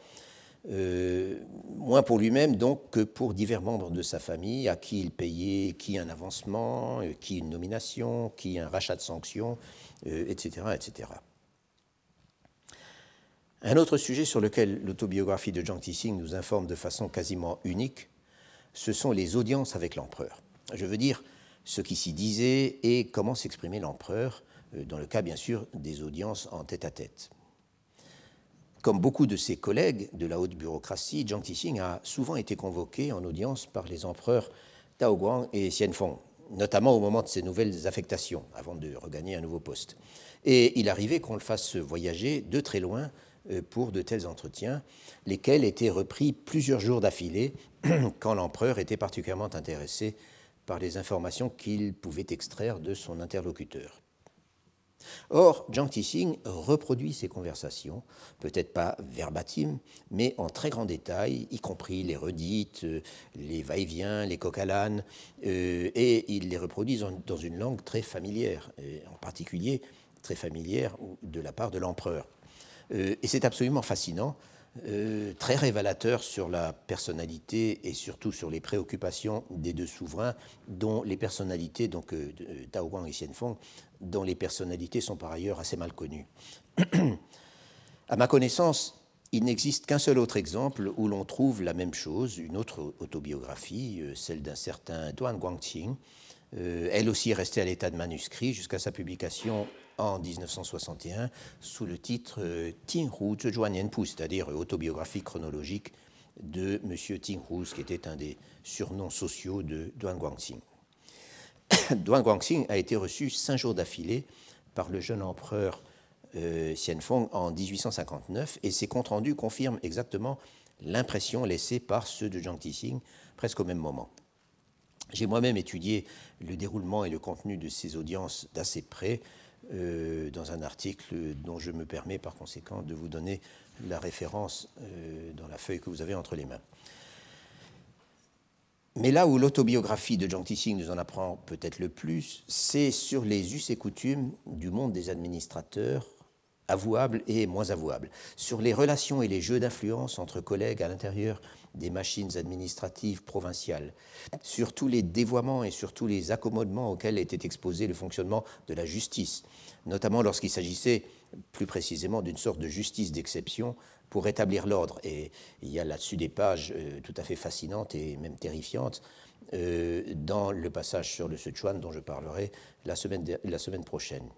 euh, moins pour lui-même donc que pour divers membres de sa famille, à qui il payait qui un avancement, euh, qui une nomination, qui un rachat de sanctions, etc., etc. Un autre sujet sur lequel l'autobiographie de Jiang Tixing nous informe de façon quasiment unique, ce sont les audiences avec l'empereur. Je veux dire ce qui s'y disait et comment s'exprimait l'empereur, dans le cas bien sûr des audiences en tête-à-tête. comme beaucoup de ses collègues de la haute bureaucratie, Jiang Tixing a souvent été convoqué en audience par les empereurs Tao Guang et Xianfeng, notamment au moment de ses nouvelles affectations, avant de regagner un nouveau poste. Et il arrivait qu'on le fasse voyager de très loin euh, pour de tels entretiens, lesquels étaient repris plusieurs jours d'affilée, quand l'empereur était particulièrement intéressé par les informations qu'il pouvait extraire de son interlocuteur. Or, Jiang Tixing reproduit ces conversations, peut-être pas verbatim, mais en très grand détail, y compris les redites, euh, les va-et-vient, les à euh, et il les reproduit dans une langue très familière, en particulier très familière de la part de l'empereur. Euh, et c'est absolument fascinant euh, très révélateur sur la personnalité et surtout sur les préoccupations des deux souverains, dont les personnalités, donc euh, Tao Guang et Xianfeng, dont les personnalités sont par ailleurs assez mal connues. à ma connaissance, il n'existe qu'un seul autre exemple où l'on trouve la même chose, une autre autobiographie, euh, celle d'un certain Duan Guangqing, elle aussi restée à l'état de manuscrit jusqu'à sa publication en 1961 sous le titre euh, Hu Zhuanianpu, c'est-à-dire autobiographie chronologique de M. Hu, qui était un des surnoms sociaux de Duan Guangxing. Duan Guangxing a été reçu cinq jours d'affilée par le jeune empereur euh, Xianfeng en 1859 et ses comptes rendus confirment exactement l'impression laissée par ceux de Jiang Tixing presque au même moment. J'ai moi-même étudié le déroulement et le contenu de ces audiences d'assez près euh, dans un article dont je me permets par conséquent de vous donner la référence euh, dans la feuille que vous avez entre les mains. Mais là où l'autobiographie de Jiang Tixing nous en apprend peut-être le plus, c'est sur les us et coutumes du monde des administrateurs, avouables et moins avouables, sur les relations et les jeux d'influence entre collègues à l'intérieur des machines administratives provinciales, sur tous les dévoiements et sur tous les accommodements auxquels était exposé le fonctionnement de la justice, notamment lorsqu'il s'agissait plus précisément d'une sorte de justice d'exception pour rétablir l'ordre. Et il y a là-dessus des pages euh, tout à fait fascinantes et même terrifiantes euh, dans le passage sur le Sichuan dont je parlerai la semaine, la semaine prochaine.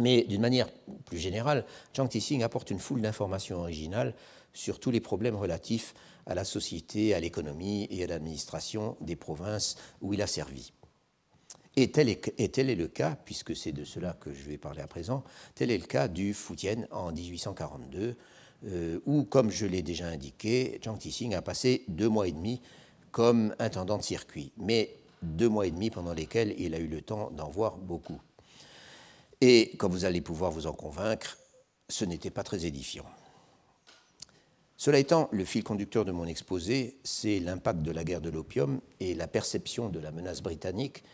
Mais d'une manière plus générale, Zhang Tixing apporte une foule d'informations originales sur tous les problèmes relatifs à la société, à l'économie et à l'administration des provinces où il a servi. Et tel est, le cas, puisque c'est de cela que je vais parler à présent, tel est le cas du Fujian en 1842, euh, où, comme je l'ai déjà indiqué, Zhang Tixing a passé deux mois et demi comme intendant de circuit, mais deux mois et demi pendant lesquels il a eu le temps d'en voir beaucoup. Et, comme vous allez pouvoir vous en convaincre, ce n'était pas très édifiant. Cela étant, le fil conducteur de mon exposé, c'est l'impact de la guerre de l'opium et la perception de la menace britannique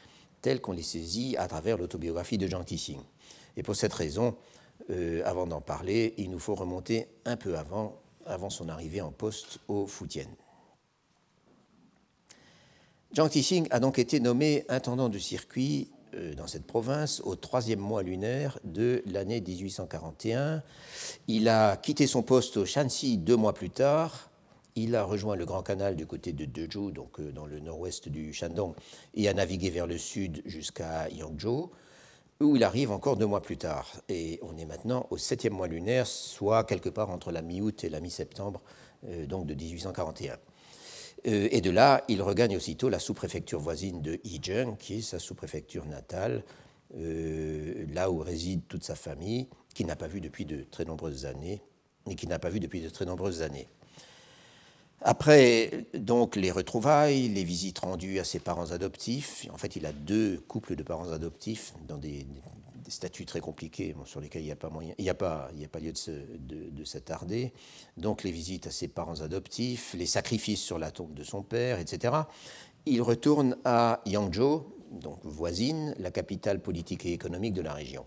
telle qu'on les saisit à travers l'autobiographie de Jean Tissing. Et pour cette raison, euh, avant d'en parler, il nous faut remonter un peu avant, avant son arrivée en poste au Foutienne. Jean Tissing a donc été nommé intendant du circuit dans cette province au troisième mois lunaire de l'année 1841. Il a quitté son poste au Shanxi deux mois plus tard. Il a rejoint le Grand Canal du côté de Dezhou, donc euh, dans le nord-ouest du Shandong, et a navigué vers le sud jusqu'à Yangzhou, où il arrive encore deux mois plus tard. Et on est maintenant au septième mois lunaire, soit quelque part entre la mi-août et la mi-septembre, euh, donc de 1841. Euh, et de là, il regagne aussitôt la sous-préfecture voisine de Yizheng, qui est sa sous-préfecture natale, euh, là où réside toute sa famille, qui n'a pas vu depuis de très nombreuses années, et qui n'a pas vu depuis de très nombreuses années. Après donc les retrouvailles, les visites rendues à ses parents adoptifs, en fait il a deux couples de parents adoptifs dans des, des statuts très compliqués sur lesquels il n'y a pas moyen, il n'y a pas, il a pas lieu de, de, s'attarder. Donc les visites à ses parents adoptifs, les sacrifices sur la tombe de son père, etc. Il retourne à Yangzhou, donc voisine, la capitale politique et économique de la région.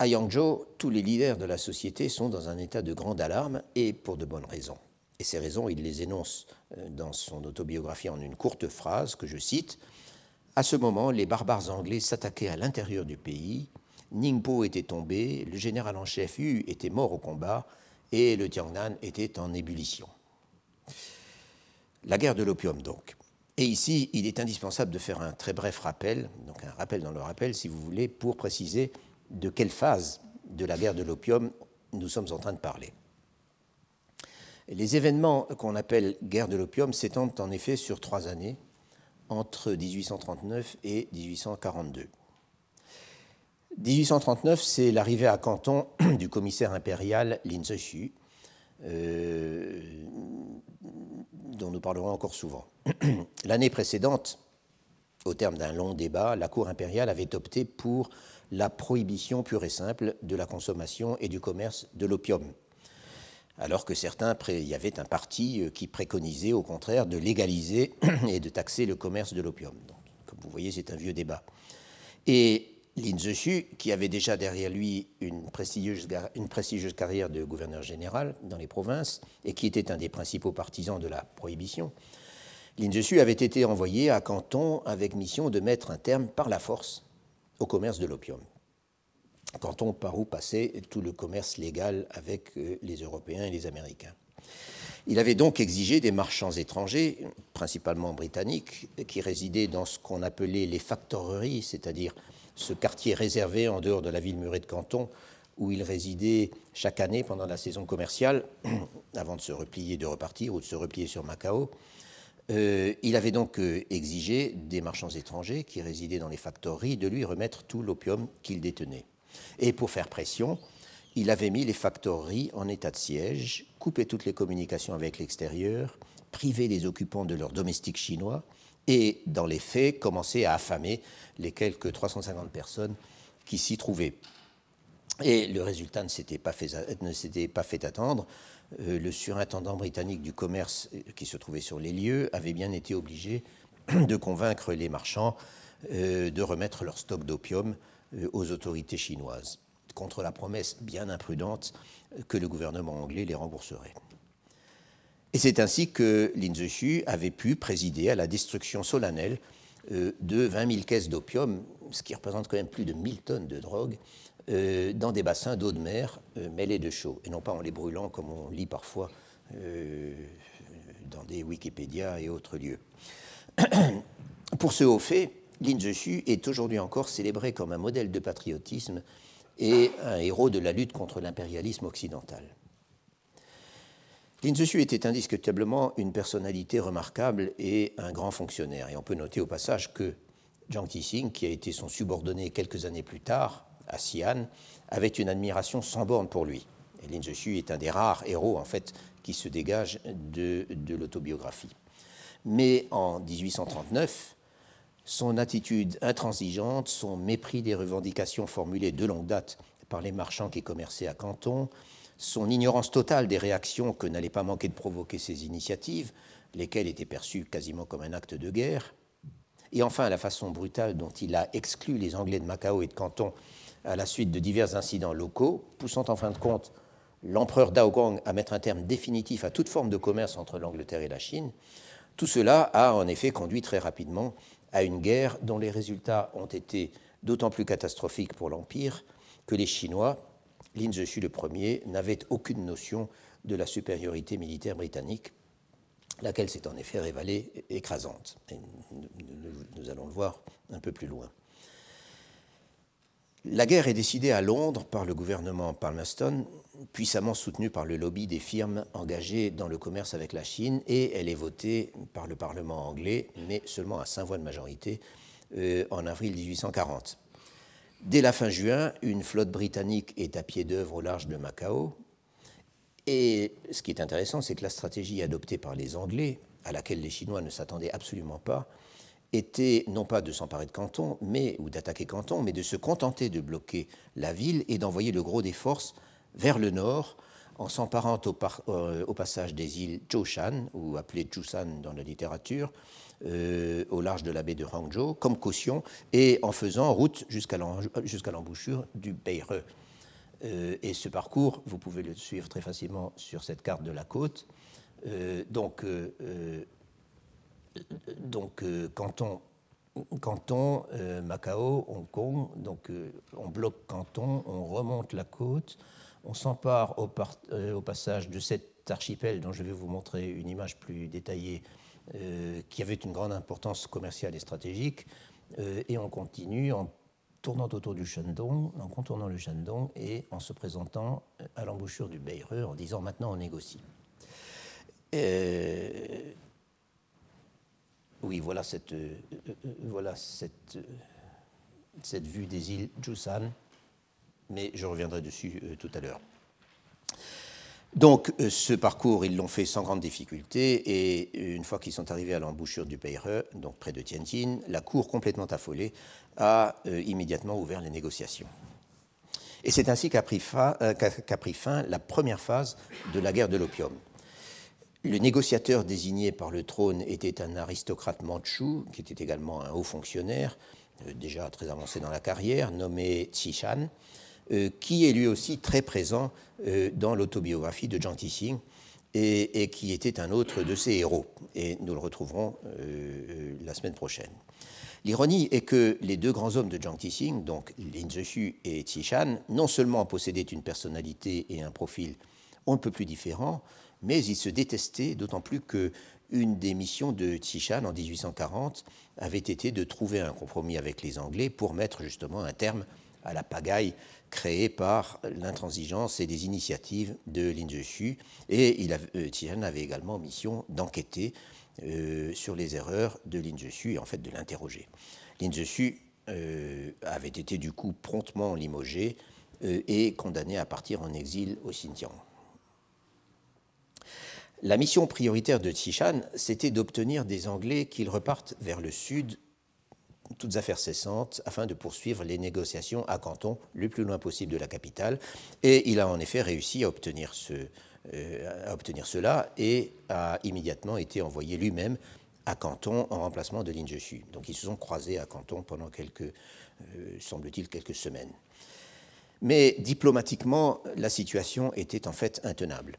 À Yangzhou, tous les leaders de la société sont dans un état de grande alarme et pour de bonnes raisons. Et ces raisons, il les énonce euh, dans son autobiographie en une courte phrase que je cite. À ce moment, les barbares anglais s'attaquaient à l'intérieur du pays. Ningpo était tombé, le général en chef Yu était mort au combat et le Tiangnan était en ébullition. La guerre de l'opium, donc. Et ici, il est indispensable de faire un très bref rappel, donc un rappel dans le rappel, si vous voulez, pour préciser de quelle phase de la guerre de l'opium nous sommes en train de parler. Les événements qu'on appelle guerre de l'opium s'étendent en effet sur trois années, entre 1839 et 1842. 1839, c'est l'arrivée à Canton du commissaire impérial Lin Zexu, euh, dont nous parlerons encore souvent. L'année précédente, au terme d'un long débat, la Cour impériale avait opté pour la prohibition pure et simple de la consommation et du commerce de l'opium, alors que certains, il y avait un parti euh, qui préconisait au contraire de légaliser et de taxer le commerce de l'opium. Comme vous voyez, c'est un vieux débat. Et Lin Zexu, qui avait déjà derrière lui une prestigieuse, une prestigieuse, carrière de gouverneur général dans les provinces et qui était un des principaux partisans de la prohibition, Lin Zexu avait été envoyé à Canton avec mission de mettre un terme par la force au commerce de l'opium. Canton par où passait tout le commerce légal avec euh, les Européens et les Américains. Il avait donc exigé des marchands étrangers, principalement britanniques, qui résidaient dans ce qu'on appelait les factoreries, c'est-à-dire ce quartier réservé en dehors de la ville murée de Canton, où ils résidaient chaque année pendant la saison commerciale, avant de se replier, de repartir ou de se replier sur Macao, euh, il avait donc euh, exigé des marchands étrangers qui résidaient dans les factories de lui remettre tout l'opium qu'il détenait. Et pour faire pression, il avait mis les factories en état de siège, coupé toutes les communications avec l'extérieur, privé les occupants de leurs domestiques chinois et, dans les faits, commencé à affamer les quelques 350 personnes qui s'y trouvaient. Et le résultat ne s'était pas, fait attendre. Euh, le surintendant britannique du commerce euh, qui se trouvait sur les lieux avait bien été obligé de convaincre les marchands euh, de remettre leur stock d'opium aux autorités chinoises, contre la promesse bien imprudente que le gouvernement anglais les rembourserait. Et c'est ainsi que Lin Zexu avait pu présider à la destruction solennelle de 20 000 caisses d'opium, ce qui représente quand même plus de 1000 tonnes de drogue, euh, dans des bassins d'eau de mer euh, mêlés de chaux, et non pas en les brûlant comme on lit parfois euh, dans des Wikipédia et autres lieux. Pour ce haut fait, Lin Zexu est aujourd'hui encore célébré comme un modèle de patriotisme et un héros de la lutte contre l'impérialisme occidental. Lin Zexu était indiscutablement une personnalité remarquable et un grand fonctionnaire. Et on peut noter au passage que Jiang Tixing, qui a été son subordonné quelques années plus tard, à Xi'an, avait une admiration sans borne pour lui. Lin Zexu est un des rares héros, en fait, qui se dégage de, de l'autobiographie. Mais en 1839, son attitude intransigeante, son mépris des revendications formulées de longue date par les marchands qui commerçaient à Canton, son ignorance totale des réactions que n'allait pas manquer de provoquer ses initiatives, lesquelles étaient perçues quasiment comme un acte de guerre, et enfin la façon brutale dont il a exclu les Anglais de Macao et de Canton à la suite de divers incidents locaux, poussant en fin de compte l'empereur Daogong à mettre un terme définitif à toute forme de commerce entre l'Angleterre et la Chine, tout cela a en effet conduit très rapidement à une guerre dont les résultats ont été d'autant plus catastrophiques pour l'Empire que les Chinois, Lin Zexu le premier, n'avaient aucune notion de la supériorité militaire britannique, laquelle s'est en effet révélée écrasante. nous allons le voir un peu plus loin. La guerre est décidée à Londres par le gouvernement Palmerston, puissamment soutenu par le lobby des firmes engagées dans le commerce avec la Chine, et elle est votée par le Parlement anglais, mais seulement à cinq voix de majorité, euh, en avril 1840. Dès la fin juin, une flotte britannique est à pied d'œuvre au large de Macao. Et ce qui est intéressant, c'est que la stratégie adoptée par les Anglais, à laquelle les Chinois ne s'attendaient absolument pas, était non pas de s'emparer de Canton, mais, ou d'attaquer Canton, mais de se contenter de bloquer la ville et d'envoyer le gros des forces vers le nord, en s'emparant au, euh, passage des îles Zhoushan, ou appelées Chusan dans la littérature, euh, au large de la baie de Hangzhou, comme caution, et en faisant route jusqu'à l'embouchure du Beire, et ce parcours, vous pouvez le suivre très facilement sur cette carte de la côte. donc, donc Canton, Canton Macao, Hong Kong, donc on bloque Canton, on remonte la côte, on s'empare au, au, passage de cet archipel dont je vais vous montrer une image plus détaillée euh, qui avait une grande importance commerciale et stratégique. Euh, et on continue en tournant autour du Shandong, en contournant le Shandong et en se présentant à l'embouchure du Beirut en disant maintenant on négocie. Euh, oui, voilà cette vue des îles Jusan, mais je reviendrai dessus tout à l'heure. Donc euh, ce parcours, ils l'ont fait sans grande difficulté et une fois qu'ils sont arrivés à l'embouchure du Peire, donc près de Tianjin, la cour complètement affolée a euh, immédiatement ouvert les négociations. Et c'est ainsi qu'a pris, euh, fin la première phase de la guerre de l'opium. Le négociateur désigné par le trône était un aristocrate mandchou, qui était également un haut fonctionnaire, déjà très avancé dans la carrière, nommé Shan. Euh, qui est lui aussi très présent euh, dans l'autobiographie de Jiang Tixing et, qui était un autre de ses héros. Et nous le retrouverons euh, la semaine prochaine. L'ironie est que les deux grands hommes de Jiang Tixing, donc Lin Zexu et Shan, non seulement possédaient une personnalité et un profil on ne peut plus différents, mais ils se détestaient, d'autant plus que une des missions de Shan en 1840 avait été de trouver un compromis avec les Anglais pour mettre justement un terme à la pagaille créé par l'intransigeance et des initiatives de Lin Zexu. Et il euh, avait également mission d'enquêter euh, sur les erreurs de Lin Zexu et en fait de l'interroger. Lin Zexu euh, avait été du coup promptement limogé et condamné à partir en exil au Xinjiang. La mission prioritaire de Shan, c'était d'obtenir des Anglais qu'ils repartent vers le sud toutes affaires cessantes afin de poursuivre les négociations à Canton le plus loin possible de la capitale. Et il a en effet réussi à obtenir, euh, cela et a immédiatement été envoyé lui-même à Canton en remplacement de Lin Zexu. Donc ils se sont croisés à Canton pendant quelques, euh, semble-t-il, quelques semaines. Mais diplomatiquement, la situation était en fait intenable.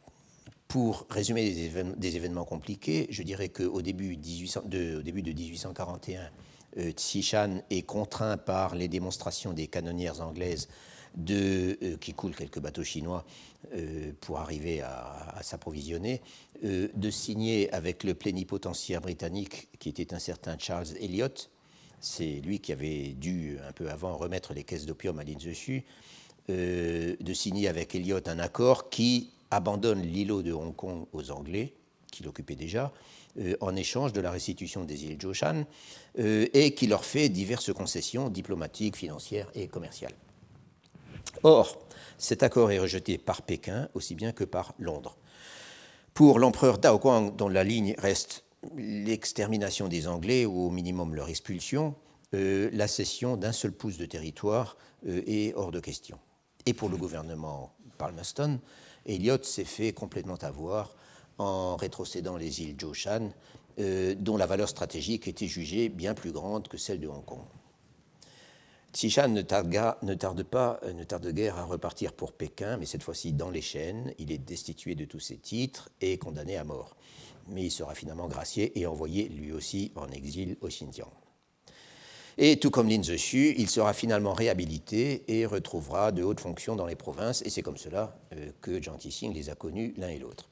Pour résumer des, événements compliqués, je dirais qu'au début, de, au début de 1841, euh, Shan est contraint par les démonstrations des canonnières anglaises de, euh, qui coulent quelques bateaux chinois euh, pour arriver à, s'approvisionner, de signer avec le plénipotentiaire britannique qui était un certain Charles Elliot. C'est lui qui avait dû un peu avant remettre les caisses d'opium à l'île de signer avec Elliot un accord qui abandonne l'îlot de Hong Kong aux Anglais, qui l'occupaient déjà, euh, en échange de la restitution des îles Joshan euh, et qui leur fait diverses concessions diplomatiques, financières et commerciales. Or, cet accord est rejeté par Pékin aussi bien que par Londres. Pour l'empereur Dao Guang, dont la ligne reste l'extermination des Anglais ou au minimum leur expulsion, euh, la cession d'un seul pouce de territoire est hors de question. Et pour le gouvernement Palmerston, Elliot s'est fait complètement avoir en rétrocédant les îles Joshan, euh, dont la valeur stratégique était jugée bien plus grande que celle de Hong Kong. Shan ne ne tarde pas, euh, ne tarde guère à repartir pour Pékin, mais cette fois-ci dans les chaînes. Il est destitué de tous ses titres et condamné à mort. Mais il sera finalement gracié et envoyé lui aussi en exil au Xinjiang. Et tout comme Lin Zexu, il sera finalement réhabilité et retrouvera de hautes fonctions dans les provinces, et c'est comme cela euh, que Jiang Tixing les a connus l'un et l'autre.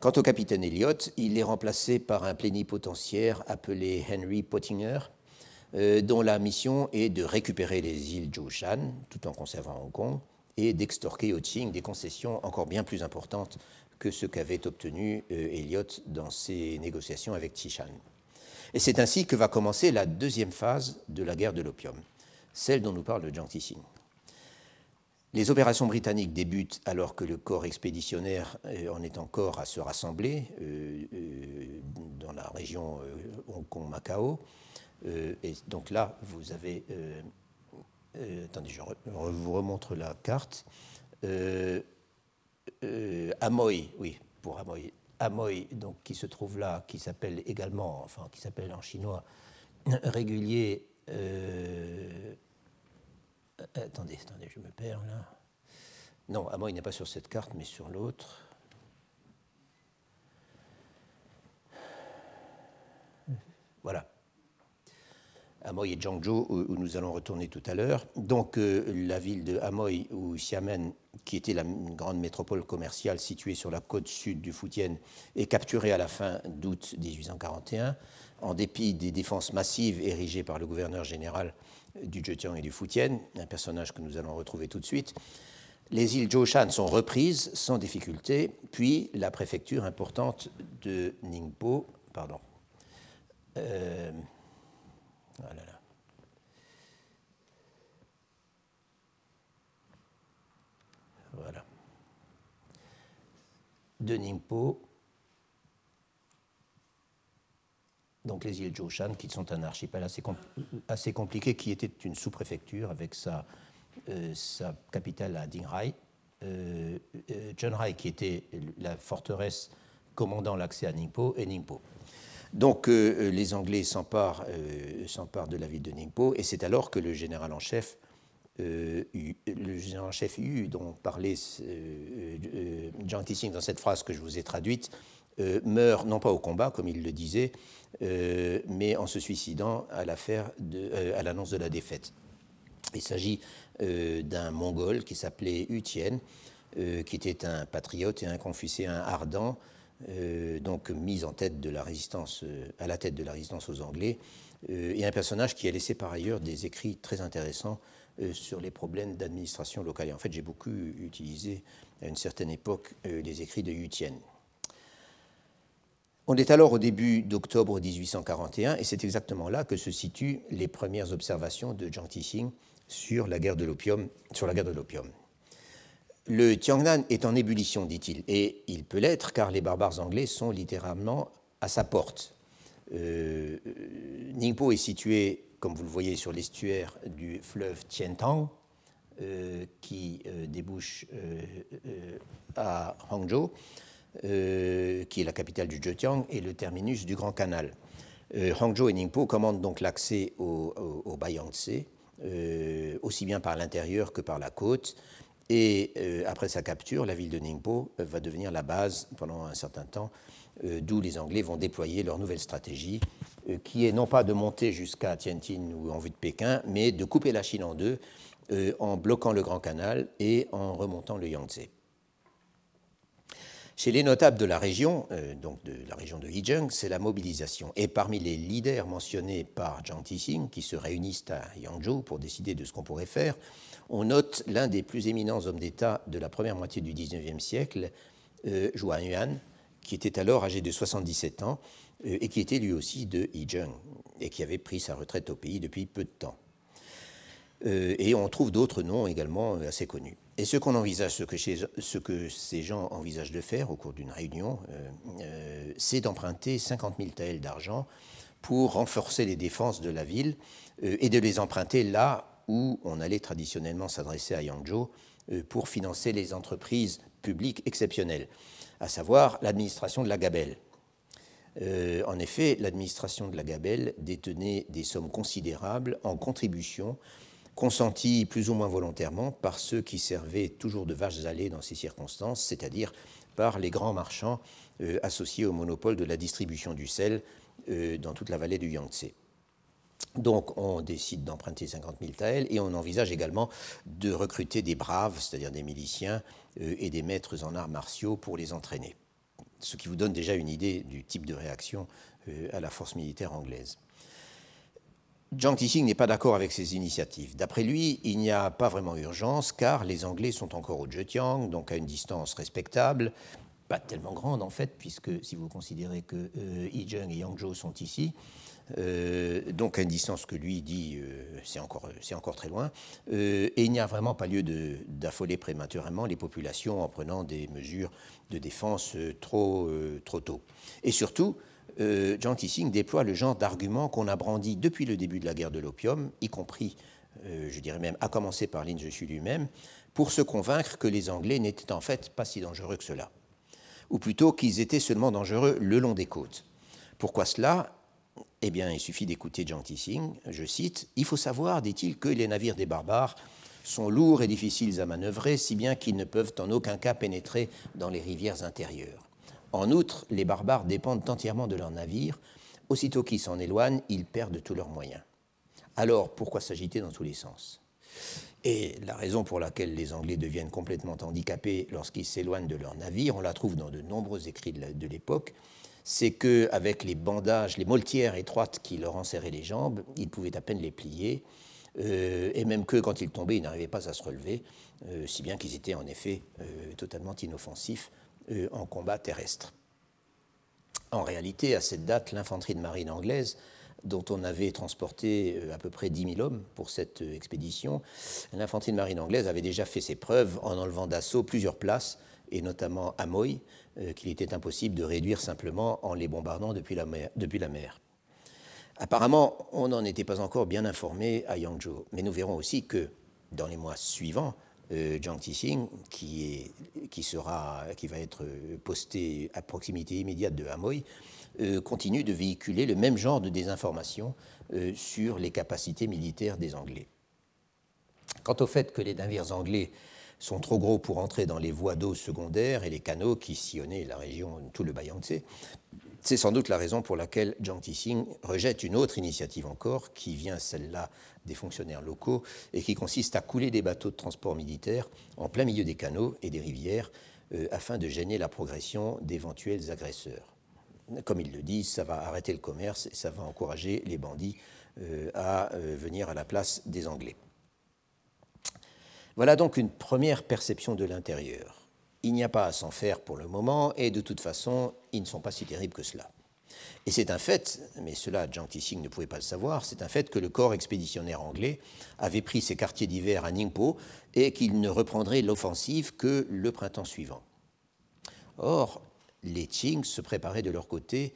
Quant au capitaine Elliot, il est remplacé par un plénipotentiaire appelé Henry Pottinger, euh, dont la mission est de récupérer les îles Zhoushan tout en conservant Hong Kong et d'extorquer au Qing des concessions encore bien plus importantes que ce qu'avait obtenu euh, Elliot dans ses négociations avec Tishan. Et c'est ainsi que va commencer la deuxième phase de la guerre de l'opium, celle dont nous parle Jiang Tixing. Les opérations britanniques débutent alors que le corps expéditionnaire euh, en est encore à se rassembler euh, euh, dans la région Hong Kong-Macao. et donc là, vous avez. attendez, je vous remontre la carte. Amoy, oui, pour Amoy. Amoy, donc, qui se trouve là, qui s'appelle également, enfin, qui s'appelle en chinois, régulier euh, attendez, attendez, je me perds là. non, Amoy n'est pas sur cette carte, mais sur l'autre. Voilà. Amoy et Zhangzhou, où nous allons retourner tout à l'heure. Donc, euh, la ville de Amoy ou Xiamen, qui était la grande métropole commerciale située sur la côte sud du Fujian, est capturée à la fin d'août 1841, en dépit des défenses massives érigées par le gouverneur général du Zhejiang et du Fujian, un personnage que nous allons retrouver tout de suite. Les îles Zhoushan sont reprises sans difficulté, puis la préfecture importante de Ningpo, pardon, euh, voilà. Voilà. De Ningpo. Donc les îles Joshan, qui sont un archipel assez, compliqué, qui était une sous-préfecture avec sa, euh, capitale à Dinghai. Euh, euh qui était la forteresse commandant l'accès à Ningpo, et Ningpo. Donc euh, euh, les Anglais s'emparent, euh, de la ville de Ningpo, et c'est alors que le général en chef, le général en chef Yu, dont parlait Jiang Tixing dans cette phrase que je vous ai traduite, meurt non pas au combat, comme il le disait, mais en se suicidant à l'annonce de, la défaite. Il s'agit d'un Mongol qui s'appelait Utien, qui était un patriote et un confucéen ardent, euh, donc mis en tête de la résistance, euh, à la tête de la résistance aux Anglais, euh, et un personnage qui a laissé par ailleurs des écrits très intéressants sur les problèmes d'administration locale. Et en fait, j'ai beaucoup utilisé à une certaine époque les écrits de Yu Tien. On est alors au début d'octobre 1841, et c'est exactement là que se situent les premières observations de Jiang Tixing sur la guerre de l'opium. Le Tiangnan est en ébullition, dit-il, et il peut l'être car les barbares anglais sont littéralement à sa porte. Euh, Ningpo est situé, comme vous le voyez, sur l'estuaire du fleuve Tientang, euh, qui euh, débouche à Hangzhou, qui est la capitale du Zhejiang et le terminus du Grand Canal. Hangzhou et Ningpo commandent donc l'accès au, au, au aussi bien par l'intérieur que par la côte. Et euh, après sa capture, la ville de Ningpo euh, va devenir la base pendant un certain temps, euh, d'où les Anglais vont déployer leur nouvelle stratégie, qui est non pas de monter jusqu'à Tianjin ou en vue de Pékin, mais de couper la Chine en deux en bloquant le Grand Canal et en remontant le Yangtze. Chez les notables de la région, donc de la région de Yizheng, c'est la mobilisation. Et parmi les leaders mentionnés par Jiang Tixing, qui se réunissent à Yangzhou pour décider de ce qu'on pourrait faire, on note l'un des plus éminents hommes d'État de la première moitié du XIXe siècle, euh, Yuan, qui était alors âgé de 77 ans euh, et qui était lui aussi de Yizheng et qui avait pris sa retraite au pays depuis peu de temps. Euh, et on trouve d'autres noms également assez connus. Et ce qu'on envisage, ce que, ce que, ces gens envisagent de faire au cours d'une réunion, euh, c'est d'emprunter 50 000 taels d'argent pour renforcer les défenses de la ville et de les emprunter là où on allait traditionnellement s'adresser à Yangzhou euh, pour financer les entreprises publiques exceptionnelles, à savoir l'administration de la Gabelle. Euh, en effet, l'administration de la Gabelle détenait des sommes considérables en contributions consenties plus ou moins volontairement par ceux qui servaient toujours de vaches allées dans ces circonstances, c'est-à-dire par les grands marchands euh, associés au monopole de la distribution du sel dans toute la vallée du Yangtze. Donc on décide d'emprunter 50 000 taels et on envisage également de recruter des braves, c'est-à-dire des miliciens euh, et des maîtres en arts martiaux pour les entraîner. Ce qui vous donne déjà une idée du type de réaction euh, à la force militaire anglaise. Jiang Tixing n'est pas d'accord avec ces initiatives. D'après lui, il n'y a pas vraiment urgence car les Anglais sont encore au Zhejiang, donc à une distance respectable, pas tellement grande en fait, puisque si vous considérez que euh, Yizheng et Yangzhou sont ici, donc à une distance que lui dit euh, c'est encore, encore très loin, euh, et il n'y a vraiment pas lieu d'affoler prématurément les populations en prenant des mesures de défense trop, trop tôt. Et surtout, Jean Tissing déploie le genre d'argument qu'on a brandi depuis le début de la guerre de l'opium, y compris, je dirais même, à commencer par Lin Zexu lui-même, pour se convaincre que les Anglais n'étaient en fait pas si dangereux que cela, ou plutôt qu'ils étaient seulement dangereux le long des côtes. Pourquoi cela? Eh bien, il suffit d'écouter Jiang Tixing, je cite, Il faut savoir, dit-il, que les navires des barbares sont lourds et difficiles à manœuvrer, si bien qu'ils ne peuvent en aucun cas pénétrer dans les rivières intérieures. En outre, les barbares dépendent entièrement de leurs navires. Aussitôt qu'ils s'en éloignent, ils perdent tous leurs moyens. Alors, pourquoi s'agiter dans tous les sens? Et la raison pour laquelle les Anglais deviennent complètement handicapés lorsqu'ils s'éloignent de leurs navires, on la trouve dans de nombreux écrits de l'époque, c'est qu'avec les bandages, les moltières étroites qui leur enserraient les jambes, ils pouvaient à peine les plier, euh, et même que quand ils tombaient, ils n'arrivaient pas à se relever, euh, si bien qu'ils étaient en effet euh, totalement inoffensifs en combat terrestre. En réalité, à cette date, l'infanterie de marine anglaise, dont on avait transporté à peu près 10 000 hommes pour cette expédition, l'infanterie de marine anglaise avait déjà fait ses preuves en enlevant d'assaut plusieurs places, et notamment à Moy, qu'il était impossible de réduire simplement en les bombardant depuis la mer. Apparemment, on n'en était pas encore bien informé à Yangzhou, mais nous verrons aussi que dans les mois suivants, euh, Jiang Tixing, qui, sera, qui va être posté à proximité immédiate de Hamoy, euh, continue de véhiculer le même genre de désinformation euh, sur les capacités militaires des Anglais. Quant au fait que les navires anglais sont trop gros pour entrer dans les voies d'eau secondaires et les canaux qui sillonnaient la région, tout le Bayangtze, c'est sans doute la raison pour laquelle Jiang Tixing rejette une autre initiative encore, qui vient celle-là des fonctionnaires locaux, et qui consiste à couler des bateaux de transport militaire en plein milieu des canaux et des rivières, euh, afin de gêner la progression d'éventuels agresseurs. Comme il le dit, ça va arrêter le commerce et ça va encourager les bandits euh, à euh, venir à la place des Anglais. Voilà donc une première perception de l'intérieur il n'y a pas à s'en faire pour le moment, et de toute façon, ils ne sont pas si terribles que cela. Et c'est un fait, mais cela Jiang Tixing ne pouvait pas le savoir, c'est un fait que le corps expéditionnaire anglais avait pris ses quartiers d'hiver à Ningpo et qu'il ne reprendrait l'offensive que le printemps suivant. Or, les Qing se préparaient de leur côté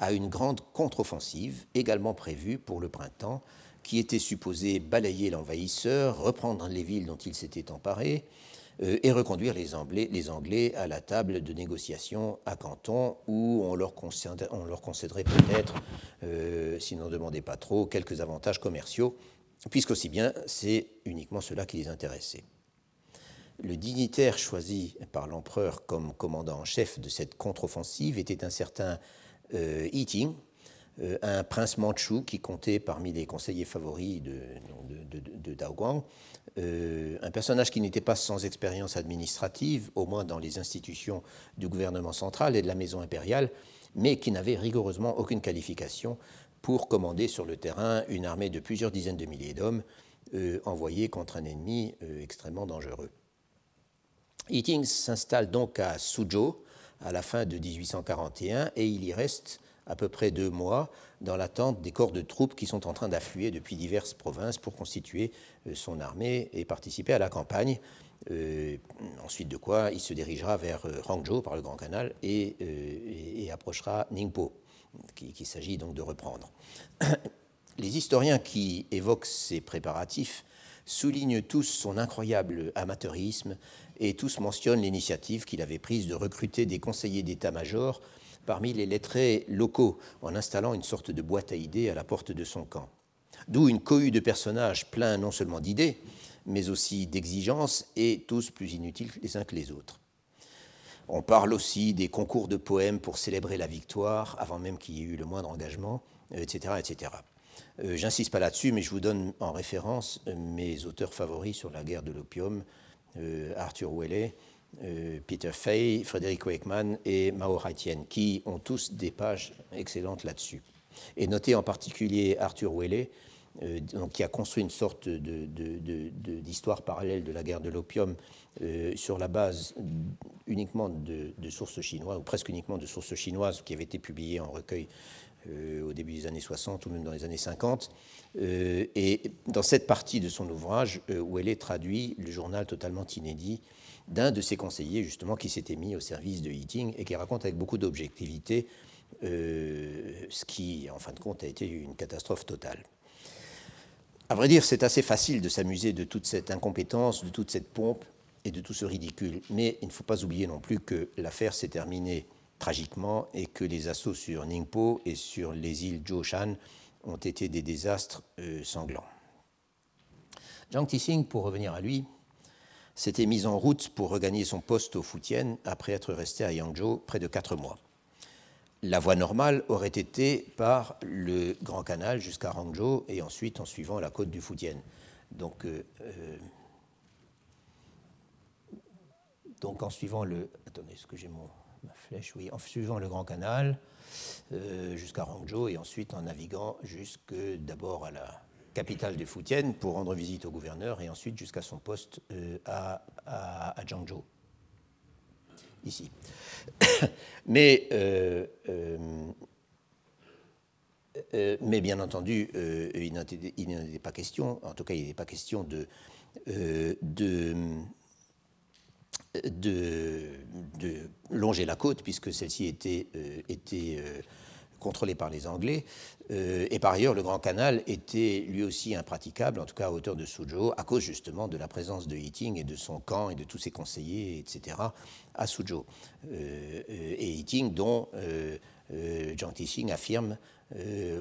à une grande contre-offensive, également prévue pour le printemps, qui était supposée balayer l'envahisseur, reprendre les villes dont il s'était emparé, euh, et reconduire les Anglais, à la table de négociation à Canton, où on leur, concéderait peut-être, euh, s'ils n'en demandaient pas trop, quelques avantages commerciaux, puisqu'aussi bien c'est uniquement cela qui les intéressait. Le dignitaire choisi par l'empereur comme commandant en chef de cette contre-offensive était un certain Yi euh, un prince mandchou qui comptait parmi les conseillers favoris de, de, de, euh, un personnage qui n'était pas sans expérience administrative, au moins dans les institutions du gouvernement central et de la maison impériale, mais qui n'avait rigoureusement aucune qualification pour commander sur le terrain une armée de plusieurs dizaines de milliers d'hommes euh, envoyés contre un ennemi euh, extrêmement dangereux. Eating s'installe donc à Suzhou à la fin de 1841 et il y reste à peu près deux mois dans l'attente des corps de troupes qui sont en train d'affluer depuis diverses provinces pour constituer euh, son armée et participer à la campagne. Euh, ensuite de quoi il se dirigera vers euh, Hangzhou par le Grand Canal et, approchera Ningpo, qu'il s'agit donc de reprendre. Les historiens qui évoquent ces préparatifs soulignent tous son incroyable amateurisme et tous mentionnent l'initiative qu'il avait prise de recruter des conseillers d'état-major parmi les lettrés locaux en installant une sorte de boîte à idées à la porte de son camp. D'où une cohue de personnages pleins non seulement d'idées, mais aussi d'exigences et tous plus inutiles les uns que les autres. On parle aussi des concours de poèmes pour célébrer la victoire avant même qu'il y ait eu le moindre engagement, etc. etc. Euh, J'insiste pas là-dessus, mais je vous donne en référence euh, mes auteurs favoris sur la guerre de l'opium, euh, Arthur Welley, euh, Peter Fay, Frédéric Wakeman et Mao Haitien, qui ont tous des pages excellentes là-dessus. Et notez en particulier Arthur Welley, euh, qui a construit une sorte d'histoire parallèle de la guerre de l'opium euh, sur la base uniquement de, sources chinoises, ou presque uniquement de sources chinoises, qui avait été publiée en recueil au début des années 60 ou même dans les années 50. et dans cette partie de son ouvrage, Welley traduit le journal totalement inédit d'un de ses conseillers, justement, qui s'était mis au service de Heating et qui raconte avec beaucoup d'objectivité euh, ce qui, en fin de compte, a été une catastrophe totale. À vrai dire, c'est assez facile de s'amuser de toute cette incompétence, de toute cette pompe et de tout ce ridicule. Mais il ne faut pas oublier non plus que l'affaire s'est terminée tragiquement et que les assauts sur Ningpo et sur les îles Zhoushan ont été des désastres euh, sanglants. Jiang Tixing, pour revenir à lui, s'était mis en route pour regagner son poste au Fujian après être resté à Yangzhou près de quatre mois. La voie normale aurait été par le Grand Canal jusqu'à Hangzhou et ensuite en suivant la côte du Fujian. Donc, euh, euh, donc en suivant le. Attendez, est-ce que j'ai mon, ma flèche? Oui, en suivant le Grand Canal euh, jusqu'à Hangzhou et ensuite en naviguant jusque d'abord à la capitale du Fujian pour rendre visite au gouverneur et ensuite jusqu'à son poste à, à, à Zhangzhou ici. mais, euh, euh, euh, mais bien entendu, il n'en était pas question, en tout cas, il n'était pas question de, de, de, de, longer la côte, puisque celle-ci était, était contrôlée par les Anglais. Euh, et par ailleurs, le Grand Canal était lui aussi impraticable, en tout cas à hauteur de Suzhou, à cause justement de la présence de Yiting et de son camp et de tous ses conseillers, etc., à Suzhou. Euh, et Yiting, dont euh, Jiang Tixing affirme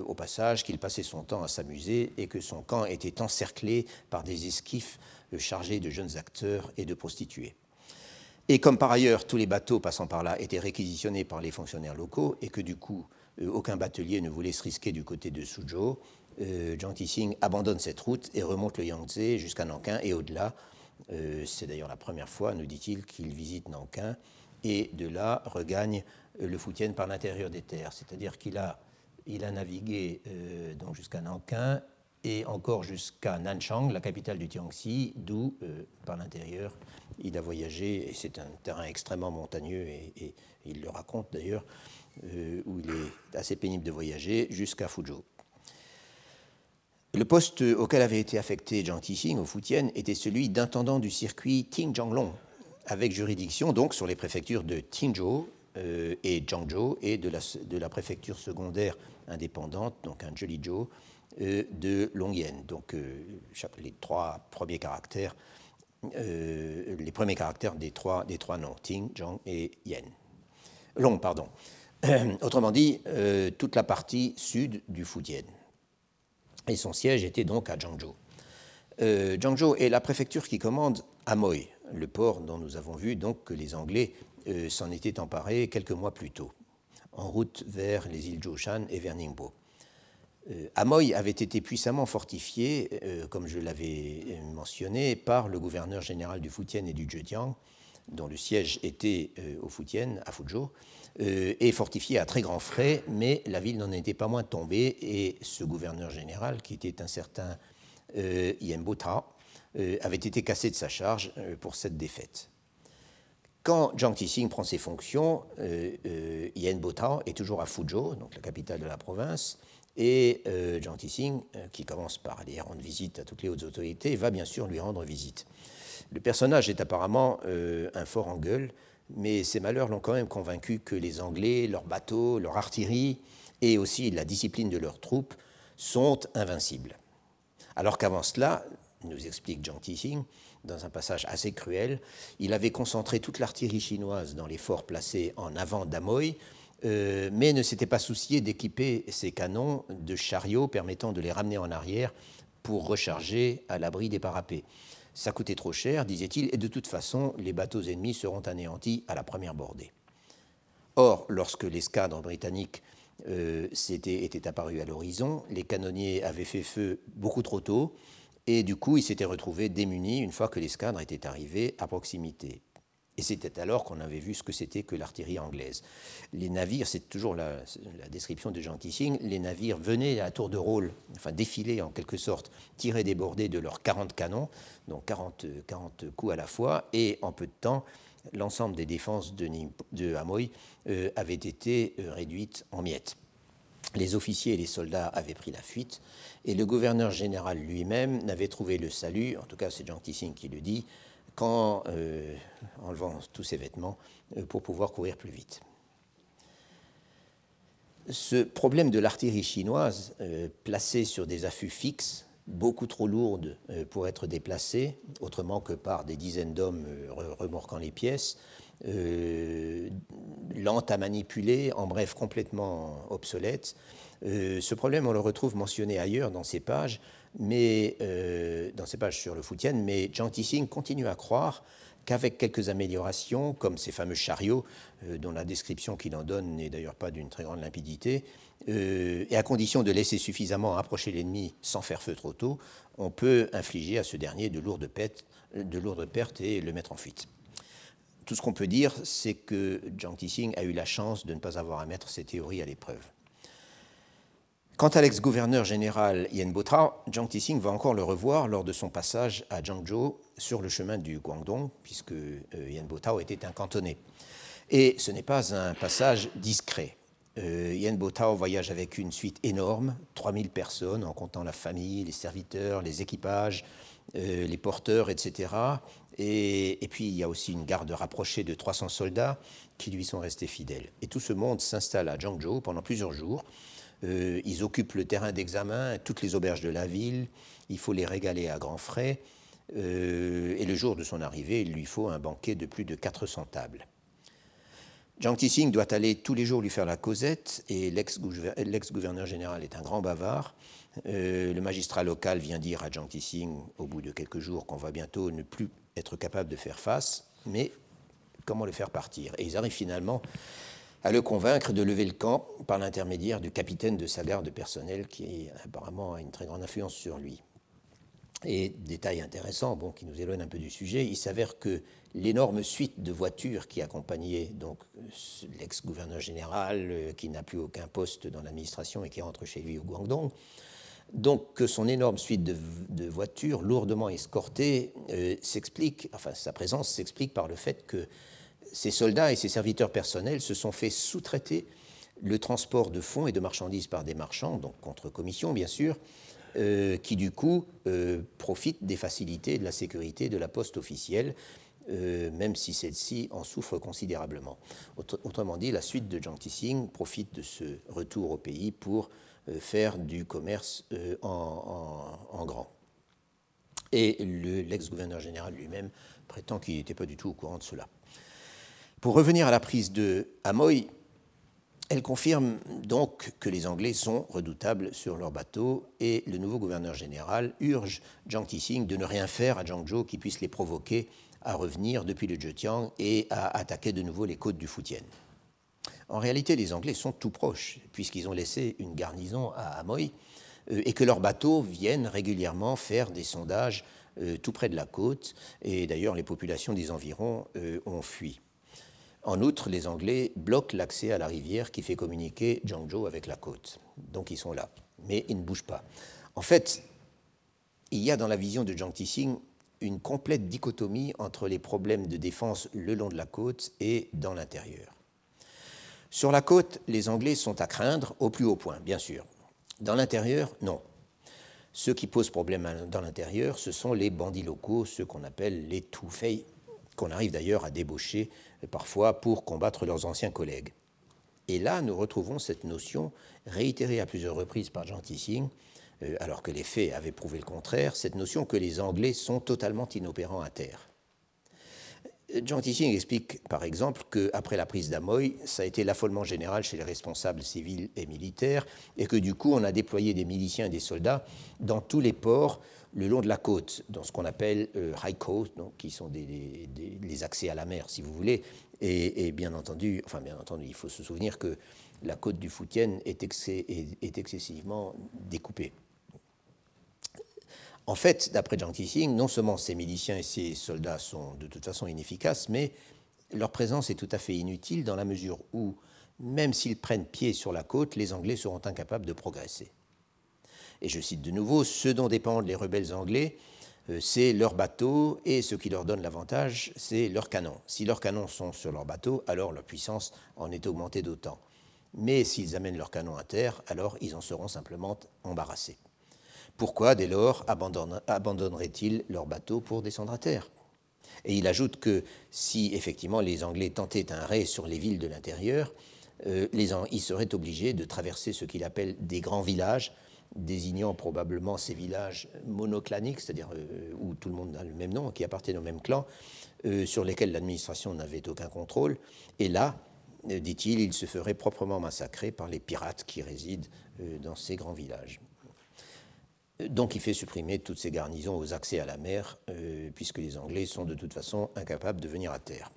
au passage qu'il passait son temps à s'amuser et que son camp était encerclé par des esquifs chargés de jeunes acteurs et de prostituées. Et comme par ailleurs tous les bateaux passant par là étaient réquisitionnés par les fonctionnaires locaux et que du coup euh, aucun batelier ne voulait se risquer du côté de Suzhou. Euh, Jiang Tixing abandonne cette route et remonte le Yangtze jusqu'à Nankin et au-delà. Euh, c'est d'ailleurs la première fois, nous dit-il, qu'il visite Nankin et de là regagne le Fujian par l'intérieur des terres. C'est-à-dire qu'il a, il a navigué donc jusqu'à Nankin et encore jusqu'à Nanchang, la capitale du Tiangxi, d'où, par l'intérieur, il a voyagé, et c'est un terrain extrêmement montagneux, et il le raconte d'ailleurs, euh, où il est assez pénible de voyager, jusqu'à Fuzhou. Le poste auquel avait été affecté Jiang Tixing au Fujian était celui d'intendant du circuit Qingzhanglong, avec juridiction donc sur les préfectures de Qingzhou euh, et Zhangzhou et de la, préfecture secondaire indépendante, donc un Zhou, euh, de Longyan. Donc les trois premiers caractères, les premiers caractères des trois, des trois noms, Ting, Zhang et Yen. Long, pardon. autrement dit, euh, toute la partie sud du Fujian. Et son siège était donc à Zhangzhou. Euh, Zhangzhou est la préfecture qui commande Amoy, le port dont nous avons vu donc que les Anglais euh, s'en étaient emparés quelques mois plus tôt, en route vers les îles Zhoushan et vers Ningbo. Amoy avait été puissamment fortifié, comme je l'avais mentionné, par le gouverneur général du Fujian et du Zhejiang, dont le siège était au Fujian, à Fuzhou, euh, et fortifiée à très grands frais, mais la ville n'en était pas moins tombée, et ce gouverneur général, qui était un certain euh, Yenbota, euh, avait été cassé de sa charge euh, pour cette défaite. Quand Jiang Tixing prend ses fonctions, Yenbota est toujours à Fuzhou, donc la capitale de la province, et Jiang Tixing, qui commence par aller rendre visite à toutes les hautes autorités, va bien sûr lui rendre visite. Le personnage est apparemment un fort en gueule, mais ces malheurs l'ont quand même convaincu que les Anglais, leurs bateaux, leur artillerie et aussi la discipline de leurs troupes sont invincibles. Alors qu'avant cela, nous explique Jiang Tixing, dans un passage assez cruel, il avait concentré toute l'artillerie chinoise dans les forts placés en avant d'Amoy, euh, mais ne s'était pas soucié d'équiper ses canons de chariots permettant de les ramener en arrière pour recharger à l'abri des parapets. Ça coûtait trop cher, disait-il, et de toute façon, les bateaux ennemis seront anéantis à la première bordée. Or, lorsque l'escadre britannique euh, était, était apparue à l'horizon, les canonniers avaient fait feu beaucoup trop tôt, et du coup, ils s'étaient retrouvés démunis une fois que l'escadre était arrivée à proximité. Et c'était alors qu'on avait vu ce que c'était que l'artillerie anglaise. Les navires, c'est toujours la, description de Jean Tissing, les navires venaient à tour de rôle, enfin défiler en quelque sorte, tirer des bordées de leurs 40 canons, donc 40, 40 coups à la fois, et en peu de temps, l'ensemble des défenses de, de Hamoy euh, avait été euh, réduite en miettes. Les officiers et les soldats avaient pris la fuite, et le gouverneur général lui-même n'avait trouvé le salut, en tout cas c'est Jean Tissing qui le dit, euh, enlevant tous ses vêtements euh, pour pouvoir courir plus vite. Ce problème de l'artillerie chinoise, euh, placée sur des affûts fixes, beaucoup trop lourdes pour être déplacées, autrement que par des dizaines d'hommes remorquant les pièces, lente à manipuler, en bref complètement obsolète. ce problème, on le retrouve mentionné ailleurs dans ces pages, mais dans ces pages sur le Foutien, mais Jiang Tixing continue à croire qu'avec quelques améliorations, comme ces fameux chariots, euh, dont la description qu'il en donne n'est d'ailleurs pas d'une très grande limpidité, euh, et à condition de laisser suffisamment approcher l'ennemi sans faire feu trop tôt, on peut infliger à ce dernier de lourdes, pertes, de lourdes pertes et le mettre en fuite. Tout ce qu'on peut dire, c'est que Jiang Tixing a eu la chance de ne pas avoir à mettre ses théories à l'épreuve. Quant à l'ex-gouverneur général Yen Botao, Jiang Tixing va encore le revoir lors de son passage à Zhangzhou sur le chemin du Guangdong, puisque euh, Yen Botao était un cantonné. Et ce n'est pas un passage discret. Euh, Yen Botao voyage avec une suite énorme, 3000 personnes, en comptant la famille, les serviteurs, les équipages, euh, les porteurs, etc. Et, et, puis il y a aussi une garde rapprochée de 300 soldats qui lui sont restés fidèles. Et tout ce monde s'installe à Zhangzhou pendant plusieurs jours euh, ils occupent le terrain d'examen, toutes les auberges de la ville. Il faut les régaler à grands frais. Euh, et le jour de son arrivée, il lui faut un banquet de plus de 400 tables. Jiang Tixing doit aller tous les jours lui faire la causette et l'ex-gouverneur général est un grand bavard. Euh, le magistrat local vient dire à Jiang Tixing au bout de quelques jours qu'on va bientôt ne plus être capable de faire face, mais comment le faire partir? Et ils arrivent finalement à le convaincre de lever le camp par l'intermédiaire du capitaine de sa garde personnelle qui apparemment a une très grande influence sur lui. Et détail intéressant, bon, qui nous éloigne un peu du sujet, il s'avère que l'énorme suite de voitures qui accompagnait donc l'ex-gouverneur général, euh, qui n'a plus aucun poste dans l'administration et qui rentre chez lui au Guangdong, donc que son énorme suite de, voitures lourdement escortées euh, s'explique, enfin sa présence s'explique par le fait que ces soldats et ces serviteurs personnels se sont fait sous-traiter le transport de fonds et de marchandises par des marchands, donc contre commission bien sûr, euh, qui du coup euh, profitent des facilités de la sécurité de la poste officielle, euh, même si celle-ci en souffre considérablement. autrement dit, la suite de Jiang Tixing profite de ce retour au pays pour faire du commerce en, grand. Et l'ex-gouverneur général lui-même prétend qu'il n'était pas du tout au courant de cela. Pour revenir à la prise de Hamoy, elle confirme donc que les Anglais sont redoutables sur leur bateau et le nouveau gouverneur général urge Jiang Tixing de ne rien faire à Zhangzhou qui puisse les provoquer à revenir depuis le Zhejiang et à attaquer de nouveau les côtes du Fujian. En réalité, les Anglais sont tout proches, puisqu'ils ont laissé une garnison à Amoy euh, et que leurs bateaux viennent régulièrement faire des sondages euh, tout près de la côte. Et d'ailleurs, les populations des environs euh, ont fui. En outre, les Anglais bloquent l'accès à la rivière qui fait communiquer Zhangzhou avec la côte. Donc ils sont là, mais ils ne bougent pas. En fait, il y a dans la vision de Jiang Tixing une complète dichotomie entre les problèmes de défense le long de la côte et dans l'intérieur. Sur la côte, les Anglais sont à craindre au plus haut point, bien sûr. Dans l'intérieur, non. Ceux qui posent problème dans l'intérieur, ce sont les bandits locaux, ceux qu'on appelle les Toufei, qu'on arrive d'ailleurs à débaucher parfois pour combattre leurs anciens collègues. Et là, nous retrouvons cette notion réitérée à plusieurs reprises par Jean Tissing, euh, alors que les faits avaient prouvé le contraire, cette notion que les Anglais sont totalement inopérants à terre. Jean Tissing explique par exemple qu'après la prise d'Amoy, ça a été l'affolement général chez les responsables civils et militaires, et que du coup on a déployé des miliciens et des soldats dans tous les ports le long de la côte, dans ce qu'on appelle euh, high coast, donc, qui sont les accès à la mer, si vous voulez. Et, bien entendu, enfin bien entendu, il faut se souvenir que la côte du Foutienne est, est, excessivement découpée. En fait, d'après Jiang Tixing, non seulement ces miliciens et ces soldats sont de toute façon inefficaces, mais leur présence est tout à fait inutile dans la mesure où, même s'ils prennent pied sur la côte, les Anglais seront incapables de progresser. Et je cite de nouveau, ce dont dépendent les rebelles anglais, euh, c'est leurs bateaux, et ce qui leur donne l'avantage, c'est leurs canons. Si leurs canons sont sur leurs bateaux, alors leur puissance en est augmentée d'autant. Mais s'ils amènent leurs canons à terre, alors ils en seront simplement embarrassés. Pourquoi, dès lors, abandonneraient-ils leurs bateaux pour descendre à terre? Et il ajoute que si effectivement les Anglais tentaient un raid sur les villes de l'intérieur, euh, ils seraient obligés de traverser ce qu'il appelle des grands villages, désignant probablement ces villages monoclaniques, c'est-à-dire euh, où tout le monde a le même nom, qui appartiennent au même clan, euh, sur lesquels l'administration n'avait aucun contrôle. Et là, dit-il, il se ferait proprement massacrer par les pirates qui résident dans ces grands villages. Donc il fait supprimer toutes ces garnisons aux accès à la mer, puisque les Anglais sont de toute façon incapables de venir à terre.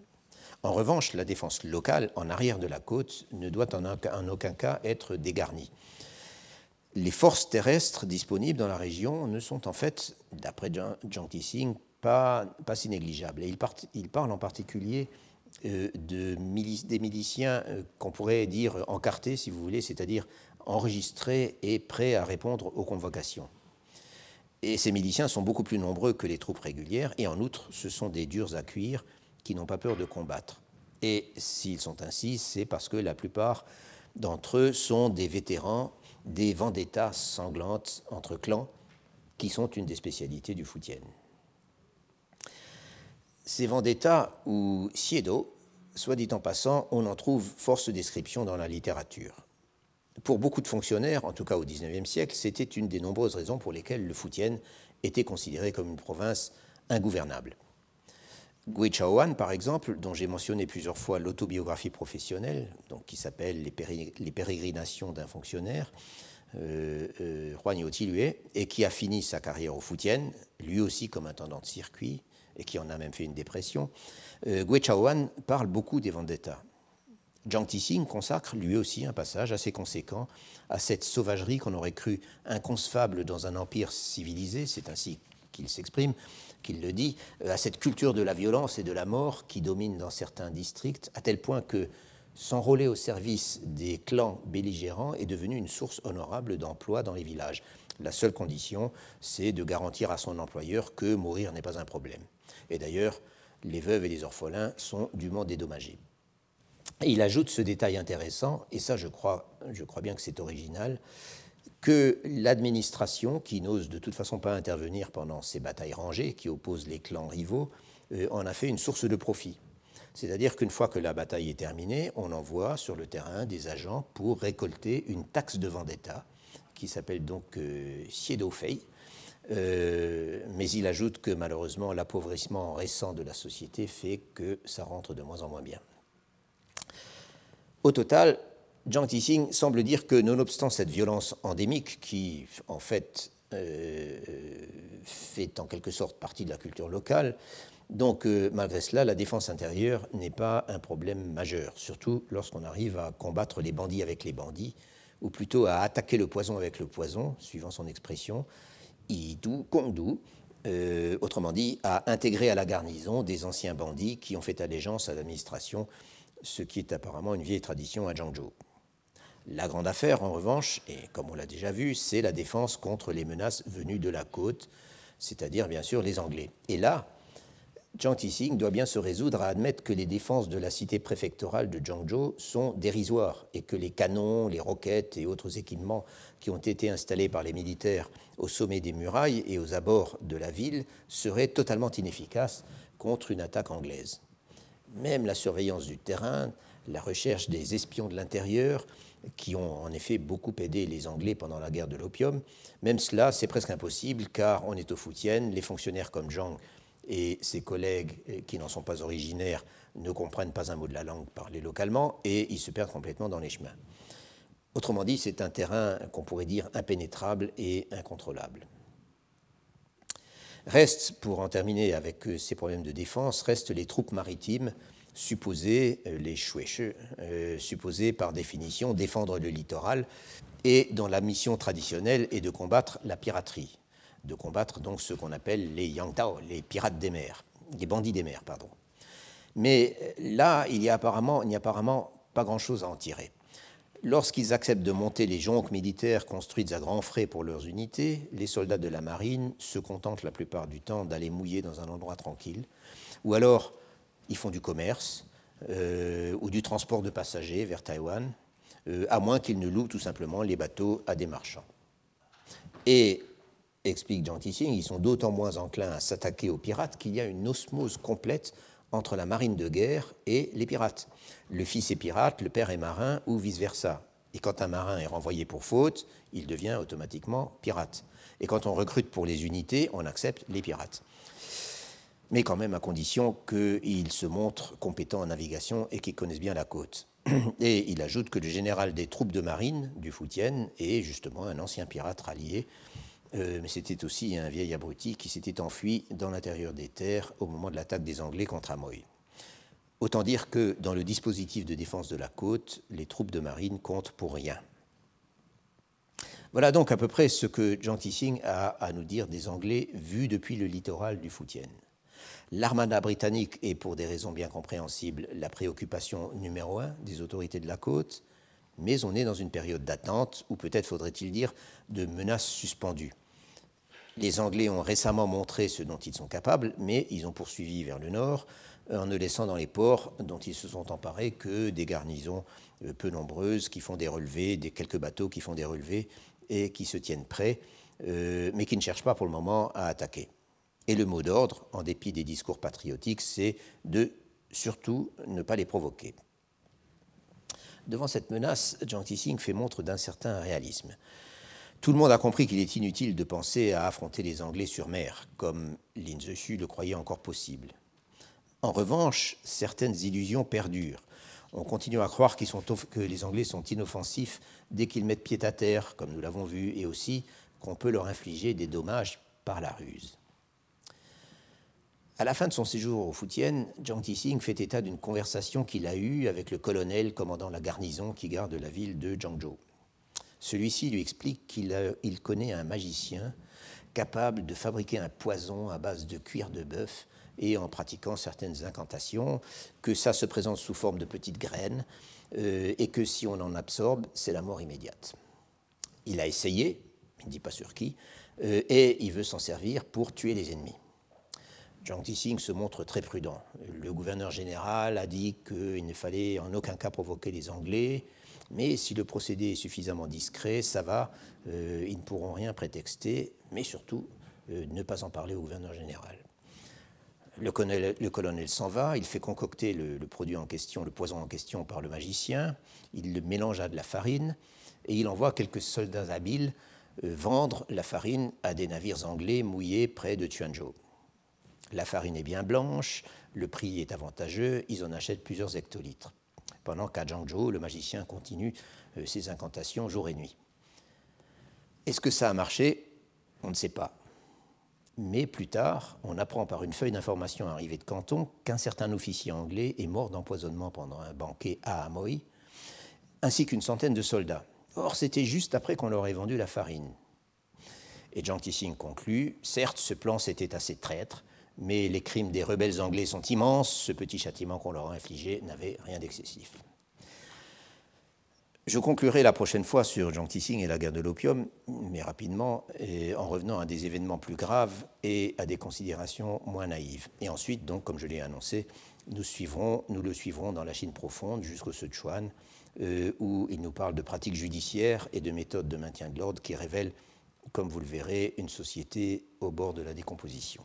En revanche, la défense locale en arrière de la côte ne doit en aucun cas être dégarnie. Les forces terrestres disponibles dans la région ne sont en fait, d'après Jiang Tissing, pas, pas si négligeables. Et il, parle en particulier euh, de des miliciens euh, qu'on pourrait dire encartés, si vous voulez, c'est-à-dire enregistrés et prêts à répondre aux convocations. Et ces miliciens sont beaucoup plus nombreux que les troupes régulières, et en outre, ce sont des durs à cuire qui n'ont pas peur de combattre. Et s'ils sont ainsi, c'est parce que la plupart d'entre eux sont des vétérans des vendettas sanglantes entre clans, qui sont une des spécialités du Foutien. Ces vendettas, ou siedo, soit dit en passant, on en trouve force description dans la littérature. Pour beaucoup de fonctionnaires, en tout cas au XIXe siècle, c'était une des nombreuses raisons pour lesquelles le Foutien était considéré comme une province ingouvernable. Gui Chaoan, par exemple, dont j'ai mentionné plusieurs fois l'autobiographie professionnelle, donc qui s'appelle Les, pérégrinations d'un fonctionnaire, euh, euh, et qui a fini sa carrière au Foutienne, lui aussi comme intendant de circuit, et qui en a même fait une dépression. Euh, Gui Chaoan parle beaucoup des vendettas. Jiang Tissing consacre lui aussi un passage assez conséquent à cette sauvagerie qu'on aurait cru inconcevable dans un empire civilisé, c'est ainsi qu'il s'exprime, qu'il le dit, euh, à cette culture de la violence et de la mort qui domine dans certains districts, à tel point que s'enrôler au service des clans belligérants est devenu une source honorable d'emploi dans les villages. La seule condition, c'est de garantir à son employeur que mourir n'est pas un problème. Et d'ailleurs, les veuves et les orphelins sont dûment dédommagés. Il ajoute ce détail intéressant, et ça je crois, je crois bien que c'est original, que l'administration, qui n'ose de toute façon pas intervenir pendant ces batailles rangées qui opposent les clans rivaux, euh, en a fait une source de profit. C'est-à-dire qu'une fois que la bataille est terminée, on envoie sur le terrain des agents pour récolter une taxe de vendetta qui s'appelle donc euh, Siedofei. Euh, mais il ajoute que malheureusement l'appauvrissement récent de la société fait que ça rentre de moins en moins bien. Au total, Jiang Tixing semble dire que nonobstant cette violence endémique qui, en fait, euh, fait en quelque sorte partie de la culture locale, donc euh, malgré cela, la défense intérieure n'est pas un problème majeur, surtout lorsqu'on arrive à combattre les bandits avec les bandits, ou plutôt à attaquer le poison avec le poison, suivant son expression, Idu Kongdu, euh, autrement dit, à intégrer à la garnison des anciens bandits qui ont fait allégeance à l'administration, ce qui est apparemment une vieille tradition à Zhangzhou. La grande affaire, en revanche, et comme on l'a déjà vu, c'est la défense contre les menaces venues de la côte, c'est-à-dire bien sûr les Anglais. Et là, Jiang Tixing doit bien se résoudre à admettre que les défenses de la cité préfectorale de Zhangzhou sont dérisoires et que les canons, les roquettes et autres équipements qui ont été installés par les militaires au sommet des murailles et aux abords de la ville seraient totalement inefficaces contre une attaque anglaise. Même la surveillance du terrain, la recherche des espions de l'intérieur qui ont en effet beaucoup aidé les Anglais pendant la guerre de l'opium. Même cela, c'est presque impossible car on est au Foutienne, les fonctionnaires comme Zhang et ses collègues eh, qui n'en sont pas originaires ne comprennent pas un mot de la langue parlée localement et ils se perdent complètement dans les chemins. Autrement dit, c'est un terrain qu'on pourrait dire impénétrable et incontrôlable. Reste, pour en terminer avec euh, ces problèmes de défense, restent les troupes maritimes supposés, euh, les chouèches, euh, supposés par définition défendre le littoral et dont la mission traditionnelle est de combattre la piraterie, de combattre donc ce qu'on appelle les Yangtao, les pirates des mers, les bandits des mers, pardon. Mais là, il n'y a a apparemment pas grand-chose à en tirer. Lorsqu'ils acceptent de monter les jonques militaires construites à grands frais pour leurs unités, les soldats de la marine se contentent la plupart du temps d'aller mouiller dans un endroit tranquille, ou alors ils font du commerce euh, ou du transport de passagers vers Taïwan, euh, à moins qu'ils ne louent tout simplement les bateaux à des marchands. Et, explique Tissing, ils sont d'autant moins enclins à s'attaquer aux pirates qu'il y a une osmose complète entre la marine de guerre et les pirates. Le fils est pirate, le père est marin, ou vice-versa. Et quand un marin est renvoyé pour faute, il devient automatiquement pirate. Et quand on recrute pour les unités, on accepte les pirates. Mais quand même à condition qu'ils se montrent compétents en navigation et qu'ils connaissent bien la côte. Et il ajoute que le général des troupes de marine du Foutienne est justement un ancien pirate rallié, euh, mais c'était aussi un vieil abruti qui s'était enfui dans l'intérieur des terres au moment de l'attaque des Anglais contre Amoy. Autant dire que dans le dispositif de défense de la côte, les troupes de marine comptent pour rien. Voilà donc à peu près ce que Jean Tissing a à nous dire des Anglais vus depuis le littoral du Foutienne. L'armada britannique est, pour des raisons bien compréhensibles, la préoccupation numéro un des autorités de la côte, mais on est dans une période d'attente, ou peut-être faudrait-il dire de menaces suspendues. Les Anglais ont récemment montré ce dont ils sont capables, mais ils ont poursuivi vers le nord en ne laissant dans les ports dont ils se sont emparés que des garnisons euh, peu nombreuses qui font des relevés, des quelques bateaux qui font des relevés et qui se tiennent prêts, euh, mais qui ne cherchent pas pour le moment à attaquer. Et le mot d'ordre, en dépit des discours patriotiques, c'est de surtout ne pas les provoquer. Devant cette menace, Jiang Tissing fait montre d'un certain réalisme. Tout le monde a compris qu'il est inutile de penser à affronter les Anglais sur mer, comme Lin Zexu le croyait encore possible. En revanche, certaines illusions perdurent. On continue à croire que les Anglais sont inoffensifs dès qu'ils mettent pied à terre, comme nous l'avons vu, et aussi qu'on peut leur infliger des dommages par la ruse. À la fin de son séjour au Foutienne, Jiang Tissing fait état d'une conversation qu'il a eue avec le colonel commandant la garnison qui garde la ville de Zhangzhou. Celui-ci lui explique qu'il connaît un magicien capable de fabriquer un poison à base de cuir de bœuf et en pratiquant certaines incantations, que ça se présente sous forme de petites graines euh, et que si on en absorbe, c'est la mort immédiate. Il a essayé, il ne dit pas sur qui, euh, et il veut s'en servir pour tuer les ennemis. Jiang Tissing se montre très prudent. Le gouverneur général a dit qu'il ne fallait en aucun cas provoquer les Anglais, mais si le procédé est suffisamment discret, ça va, euh, ils ne pourront rien prétexter, mais surtout euh, ne pas en parler au gouverneur général. Le colonel, s'en va, il fait concocter le, produit en question, le poison en question par le magicien, il le mélange à de la farine et il envoie quelques soldats habiles euh, vendre la farine à des navires anglais mouillés près de Tuanzhou. La farine est bien blanche, le prix est avantageux, ils en achètent plusieurs hectolitres pendant qu'à Zhangzhou, le magicien continue euh, ses incantations jour et nuit. Est-ce que ça a marché? On ne sait pas. Mais plus tard, on apprend par une feuille d'information arrivée de Canton qu'un certain officier anglais est mort d'empoisonnement pendant un banquet à Amoy, ainsi qu'une centaine de soldats. Or, c'était juste après qu'on leur ait vendu la farine. Et Jiang Tissing conclut Certes, ce plan s'était assez traître, mais les crimes des rebelles anglais sont immenses, ce petit châtiment qu'on leur a infligé n'avait rien d'excessif. Je conclurai la prochaine fois sur Jiang Tissing et la guerre de l'opium, mais rapidement, en revenant à des événements plus graves et à des considérations moins naïves. Et ensuite, donc, comme je l'ai annoncé, nous, suivrons, nous le suivrons dans la Chine profonde jusqu'au Sichuan, euh, où il nous parle de pratiques judiciaires et de méthodes de maintien de l'ordre qui révèlent, comme vous le verrez, une société au bord de la décomposition.